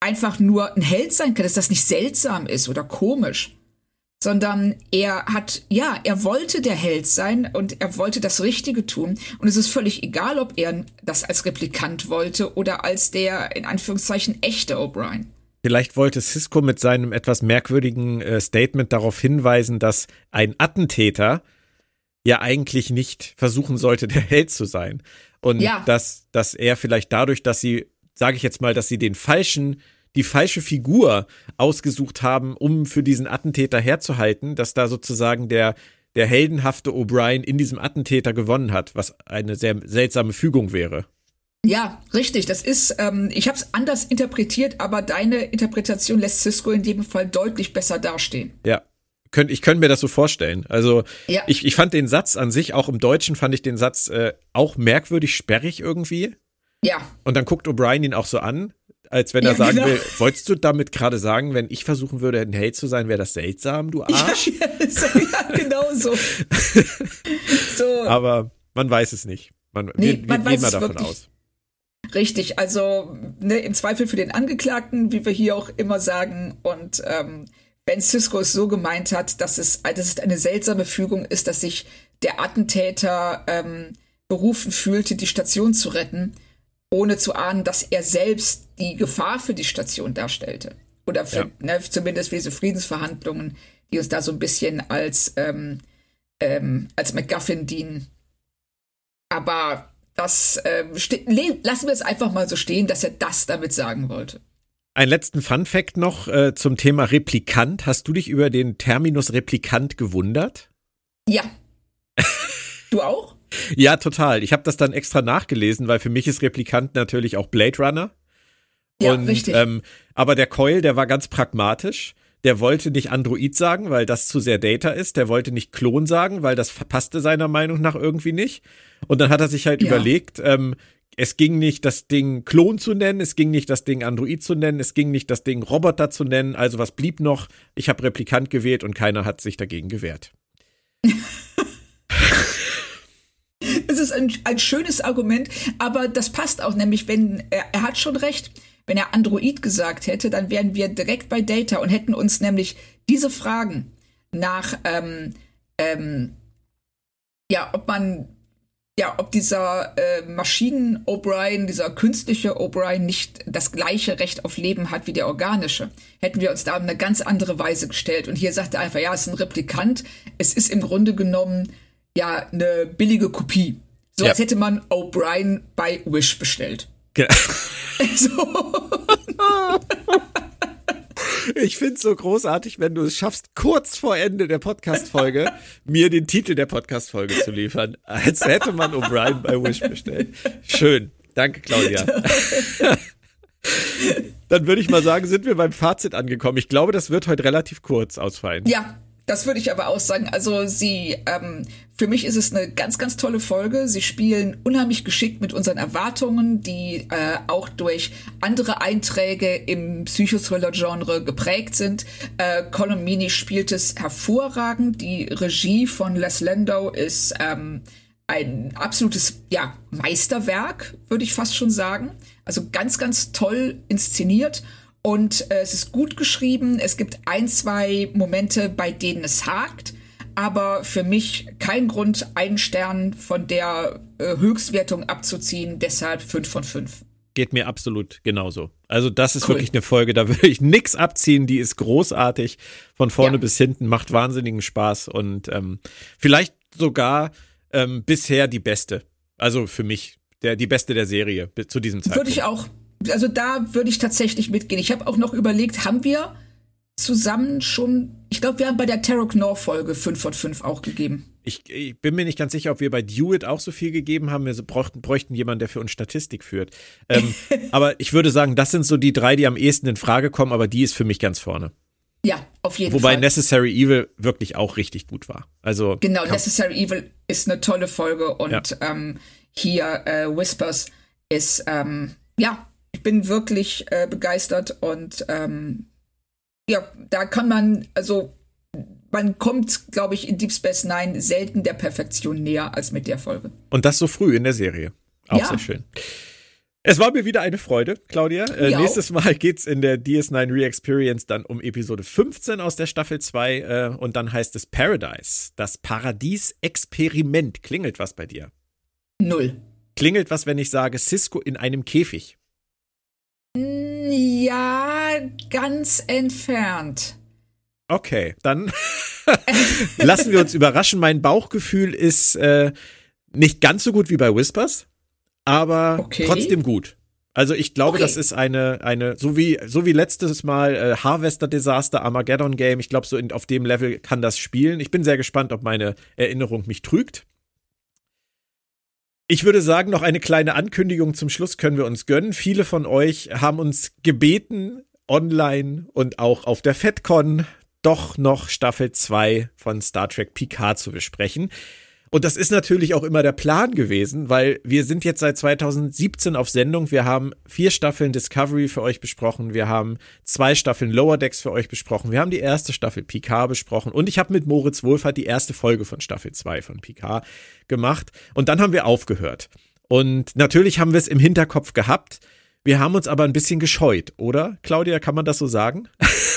einfach nur ein Held sein kann, dass das nicht seltsam ist oder komisch, sondern er hat, ja, er wollte der Held sein und er wollte das Richtige tun. Und es ist völlig egal, ob er das als Replikant wollte oder als der, in Anführungszeichen, echte O'Brien. Vielleicht wollte Cisco mit seinem etwas merkwürdigen äh, Statement darauf hinweisen, dass ein Attentäter ja eigentlich nicht versuchen sollte, der Held zu sein. Und ja. dass, dass er vielleicht dadurch, dass sie, sage ich jetzt mal, dass sie den falschen, die falsche Figur ausgesucht haben, um für diesen Attentäter herzuhalten, dass da sozusagen der, der heldenhafte O'Brien in diesem Attentäter gewonnen hat, was eine sehr seltsame Fügung wäre. Ja, richtig. Das ist, ähm, ich habe es anders interpretiert, aber deine Interpretation lässt Cisco in dem Fall deutlich besser dastehen. Ja. Ich könnte mir das so vorstellen. Also ja. ich, ich fand den Satz an sich, auch im Deutschen fand ich den Satz äh, auch merkwürdig sperrig irgendwie. Ja. Und dann guckt O'Brien ihn auch so an, als wenn er ja, sagen genau. will, wolltest du damit gerade sagen, wenn ich versuchen würde, ein Held zu sein, wäre das seltsam, du Arsch? Ja, ja genau so. so. Aber man weiß es nicht. Man, nee, wir, man wir gehen mal davon aus. Richtig, also ne, im Zweifel für den Angeklagten, wie wir hier auch immer sagen. Und ähm, wenn Cisco es so gemeint hat, dass es, dass es eine seltsame Fügung ist, dass sich der Attentäter ähm, berufen fühlte, die Station zu retten, ohne zu ahnen, dass er selbst die Gefahr für die Station darstellte. Oder für, ja. ne, zumindest für diese Friedensverhandlungen, die uns da so ein bisschen als, ähm, ähm, als MacGuffin dienen. Aber das äh, lassen wir es einfach mal so stehen, dass er das damit sagen wollte. Ein letzten Fun Fact noch äh, zum Thema Replikant. Hast du dich über den Terminus Replikant gewundert? Ja. du auch? Ja, total. Ich habe das dann extra nachgelesen, weil für mich ist Replikant natürlich auch Blade Runner. Ja, Und, richtig. Ähm, aber der Coil, der war ganz pragmatisch der wollte nicht Android sagen, weil das zu sehr Data ist. Der wollte nicht Klon sagen, weil das passte seiner Meinung nach irgendwie nicht. Und dann hat er sich halt ja. überlegt, ähm, es ging nicht, das Ding Klon zu nennen, es ging nicht, das Ding Android zu nennen, es ging nicht, das Ding Roboter zu nennen. Also was blieb noch? Ich habe Replikant gewählt und keiner hat sich dagegen gewehrt. Es ist ein, ein, schönes Argument, aber das passt auch, nämlich wenn er, er hat schon recht. Wenn er Android gesagt hätte, dann wären wir direkt bei Data und hätten uns nämlich diese Fragen nach, ähm, ähm, ja, ob man ja, ob dieser äh, Maschinen-O'Brien, dieser künstliche O'Brien nicht das gleiche Recht auf Leben hat wie der organische, hätten wir uns da eine ganz andere Weise gestellt. Und hier sagt er einfach, ja, es ist ein Replikant. Es ist im Grunde genommen ja eine billige Kopie. So ja. als hätte man O'Brien bei Wish bestellt. Genau. so. Ich finde es so großartig, wenn du es schaffst, kurz vor Ende der Podcast-Folge mir den Titel der Podcast-Folge zu liefern, als hätte man O'Brien bei Wish bestellt. Schön. Danke, Claudia. Dann würde ich mal sagen, sind wir beim Fazit angekommen. Ich glaube, das wird heute relativ kurz ausfallen. Ja, das würde ich aber auch sagen. Also sie, ähm, für mich ist es eine ganz, ganz tolle Folge. Sie spielen unheimlich geschickt mit unseren Erwartungen, die äh, auch durch andere Einträge im Psychothriller-Genre geprägt sind. Äh, Meaney spielt es hervorragend. Die Regie von Les Lando ist ähm, ein absolutes ja, Meisterwerk, würde ich fast schon sagen. Also ganz, ganz toll inszeniert. Und äh, es ist gut geschrieben. Es gibt ein, zwei Momente, bei denen es hakt. Aber für mich kein Grund, einen Stern von der äh, Höchstwertung abzuziehen. Deshalb fünf von fünf. Geht mir absolut genauso. Also das ist cool. wirklich eine Folge, da würde ich nichts abziehen. Die ist großartig von vorne ja. bis hinten, macht wahnsinnigen Spaß und ähm, vielleicht sogar ähm, bisher die beste. Also für mich der die beste der Serie zu diesem Zeitpunkt. Würde ich auch also da würde ich tatsächlich mitgehen. Ich habe auch noch überlegt, haben wir zusammen schon, ich glaube, wir haben bei der Tarot Knorr Folge 5 von 5 auch gegeben. Ich, ich, bin mir nicht ganz sicher, ob wir bei Dewitt auch so viel gegeben haben. Wir bräuchten, bräuchten jemanden, der für uns Statistik führt. Ähm, aber ich würde sagen, das sind so die drei, die am ehesten in Frage kommen, aber die ist für mich ganz vorne. Ja, auf jeden Wobei Fall. Wobei Necessary Evil wirklich auch richtig gut war. Also genau, Necessary Evil ist eine tolle Folge und ja. ähm, hier äh, Whispers ist ähm, ja ich bin wirklich äh, begeistert und ähm, ja, da kann man, also man kommt, glaube ich, in Deep Space Nine selten der Perfektion näher als mit der Folge. Und das so früh in der Serie. Auch ja. sehr schön. Es war mir wieder eine Freude, Claudia. Äh, nächstes Mal geht es in der DS9 Re-Experience dann um Episode 15 aus der Staffel 2 äh, und dann heißt es Paradise. Das Paradies-Experiment. Klingelt was bei dir? Null. Klingelt was, wenn ich sage Cisco in einem Käfig? Ja, ganz entfernt. Okay, dann lassen wir uns überraschen. Mein Bauchgefühl ist äh, nicht ganz so gut wie bei Whispers, aber okay. trotzdem gut. Also ich glaube, okay. das ist eine, eine, so wie, so wie letztes Mal äh, Harvester Disaster, Armageddon Game. Ich glaube, so in, auf dem Level kann das spielen. Ich bin sehr gespannt, ob meine Erinnerung mich trügt. Ich würde sagen, noch eine kleine Ankündigung zum Schluss können wir uns gönnen. Viele von euch haben uns gebeten, online und auch auf der FedCon doch noch Staffel 2 von Star Trek Picard zu besprechen. Und das ist natürlich auch immer der Plan gewesen, weil wir sind jetzt seit 2017 auf Sendung. Wir haben vier Staffeln Discovery für euch besprochen. Wir haben zwei Staffeln Lower Decks für euch besprochen. Wir haben die erste Staffel Picard besprochen. Und ich habe mit Moritz Wohlfahrt die erste Folge von Staffel 2 von Picard gemacht. Und dann haben wir aufgehört. Und natürlich haben wir es im Hinterkopf gehabt. Wir haben uns aber ein bisschen gescheut, oder? Claudia, kann man das so sagen?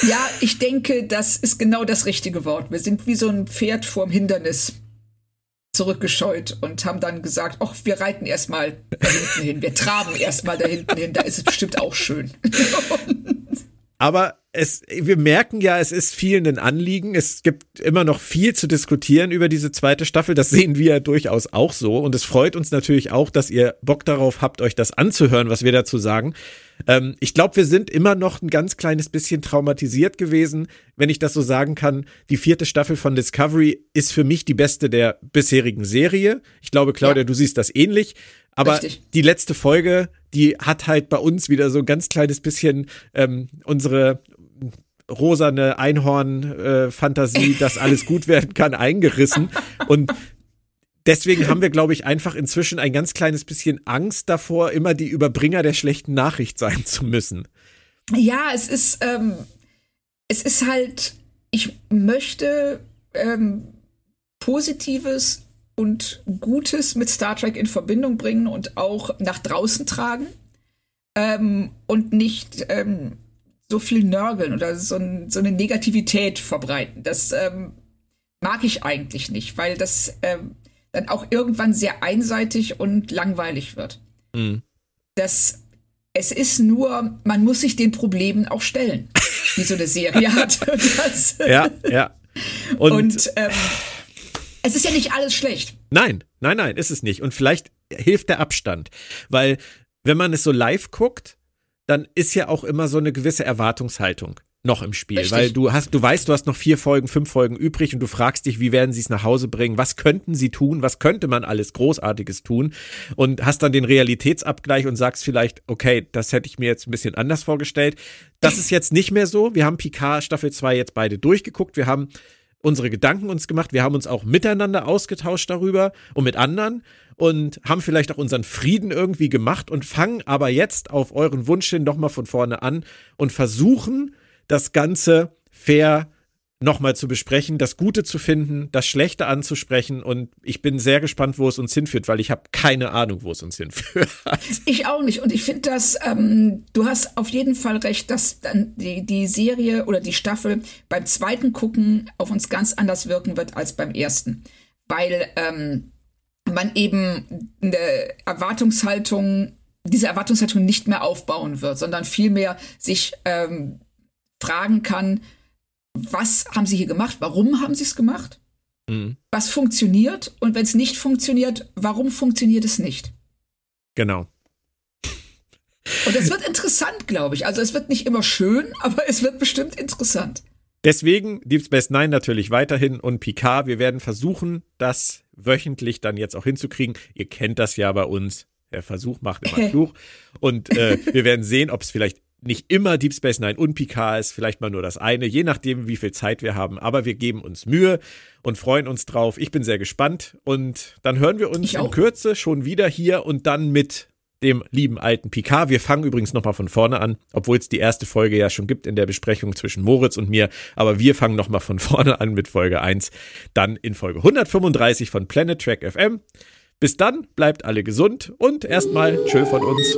Ja, ich denke, das ist genau das richtige Wort. Wir sind wie so ein Pferd vorm Hindernis zurückgescheut und haben dann gesagt, ach, wir reiten erstmal da hinten hin, wir traben erstmal da hinten hin, da ist es bestimmt auch schön. Aber es, wir merken ja, es ist vielen ein Anliegen. Es gibt immer noch viel zu diskutieren über diese zweite Staffel. Das sehen wir ja durchaus auch so. Und es freut uns natürlich auch, dass ihr Bock darauf habt, euch das anzuhören, was wir dazu sagen. Ähm, ich glaube, wir sind immer noch ein ganz kleines bisschen traumatisiert gewesen, wenn ich das so sagen kann. Die vierte Staffel von Discovery ist für mich die beste der bisherigen Serie. Ich glaube, Claudia, ja. du siehst das ähnlich. Aber Richtig. die letzte Folge, die hat halt bei uns wieder so ein ganz kleines bisschen ähm, unsere rosane Einhorn-Fantasie, dass alles gut werden kann, eingerissen. Und deswegen haben wir, glaube ich, einfach inzwischen ein ganz kleines bisschen Angst davor, immer die Überbringer der schlechten Nachricht sein zu müssen. Ja, es ist, ähm, es ist halt, ich möchte ähm, Positives und Gutes mit Star Trek in Verbindung bringen und auch nach draußen tragen ähm, und nicht ähm, so viel nörgeln oder so, ein, so, eine Negativität verbreiten. Das ähm, mag ich eigentlich nicht, weil das ähm, dann auch irgendwann sehr einseitig und langweilig wird. Mhm. Das, es ist nur, man muss sich den Problemen auch stellen, wie so eine Serie hat. Das, ja, ja. Und, und ähm, es ist ja nicht alles schlecht. Nein, nein, nein, ist es nicht. Und vielleicht hilft der Abstand, weil wenn man es so live guckt, dann ist ja auch immer so eine gewisse Erwartungshaltung noch im Spiel, Richtig. weil du hast, du weißt, du hast noch vier Folgen, fünf Folgen übrig und du fragst dich, wie werden sie es nach Hause bringen? Was könnten sie tun? Was könnte man alles Großartiges tun? Und hast dann den Realitätsabgleich und sagst vielleicht, okay, das hätte ich mir jetzt ein bisschen anders vorgestellt. Das ist jetzt nicht mehr so. Wir haben Picard Staffel 2 jetzt beide durchgeguckt. Wir haben unsere Gedanken uns gemacht. Wir haben uns auch miteinander ausgetauscht darüber und mit anderen und haben vielleicht auch unseren Frieden irgendwie gemacht und fangen aber jetzt auf euren Wunsch hin nochmal von vorne an und versuchen, das Ganze fair nochmal zu besprechen, das Gute zu finden, das Schlechte anzusprechen. Und ich bin sehr gespannt, wo es uns hinführt, weil ich habe keine Ahnung, wo es uns hinführt. Ich auch nicht. Und ich finde, dass ähm, du hast auf jeden Fall recht, dass dann die, die Serie oder die Staffel beim zweiten Gucken auf uns ganz anders wirken wird als beim ersten, weil ähm, man eben eine Erwartungshaltung diese Erwartungshaltung nicht mehr aufbauen wird, sondern vielmehr sich ähm, fragen kann, was haben sie hier gemacht, warum haben sie es gemacht, mhm. was funktioniert und wenn es nicht funktioniert, warum funktioniert es nicht. Genau. Und es wird interessant, glaube ich. Also es wird nicht immer schön, aber es wird bestimmt interessant. Deswegen Deep Space Nine natürlich weiterhin und Picard. Wir werden versuchen, das wöchentlich dann jetzt auch hinzukriegen. Ihr kennt das ja bei uns. Der Versuch macht immer klug. Und äh, wir werden sehen, ob es vielleicht nicht immer Deep Space Nine und Picard ist, vielleicht mal nur das eine, je nachdem, wie viel Zeit wir haben. Aber wir geben uns Mühe und freuen uns drauf. Ich bin sehr gespannt und dann hören wir uns in Kürze schon wieder hier und dann mit dem lieben alten Picard. Wir fangen übrigens nochmal von vorne an, obwohl es die erste Folge ja schon gibt in der Besprechung zwischen Moritz und mir. Aber wir fangen nochmal von vorne an mit Folge 1, dann in Folge 135 von Planet Track FM. Bis dann, bleibt alle gesund und erstmal tschö von uns.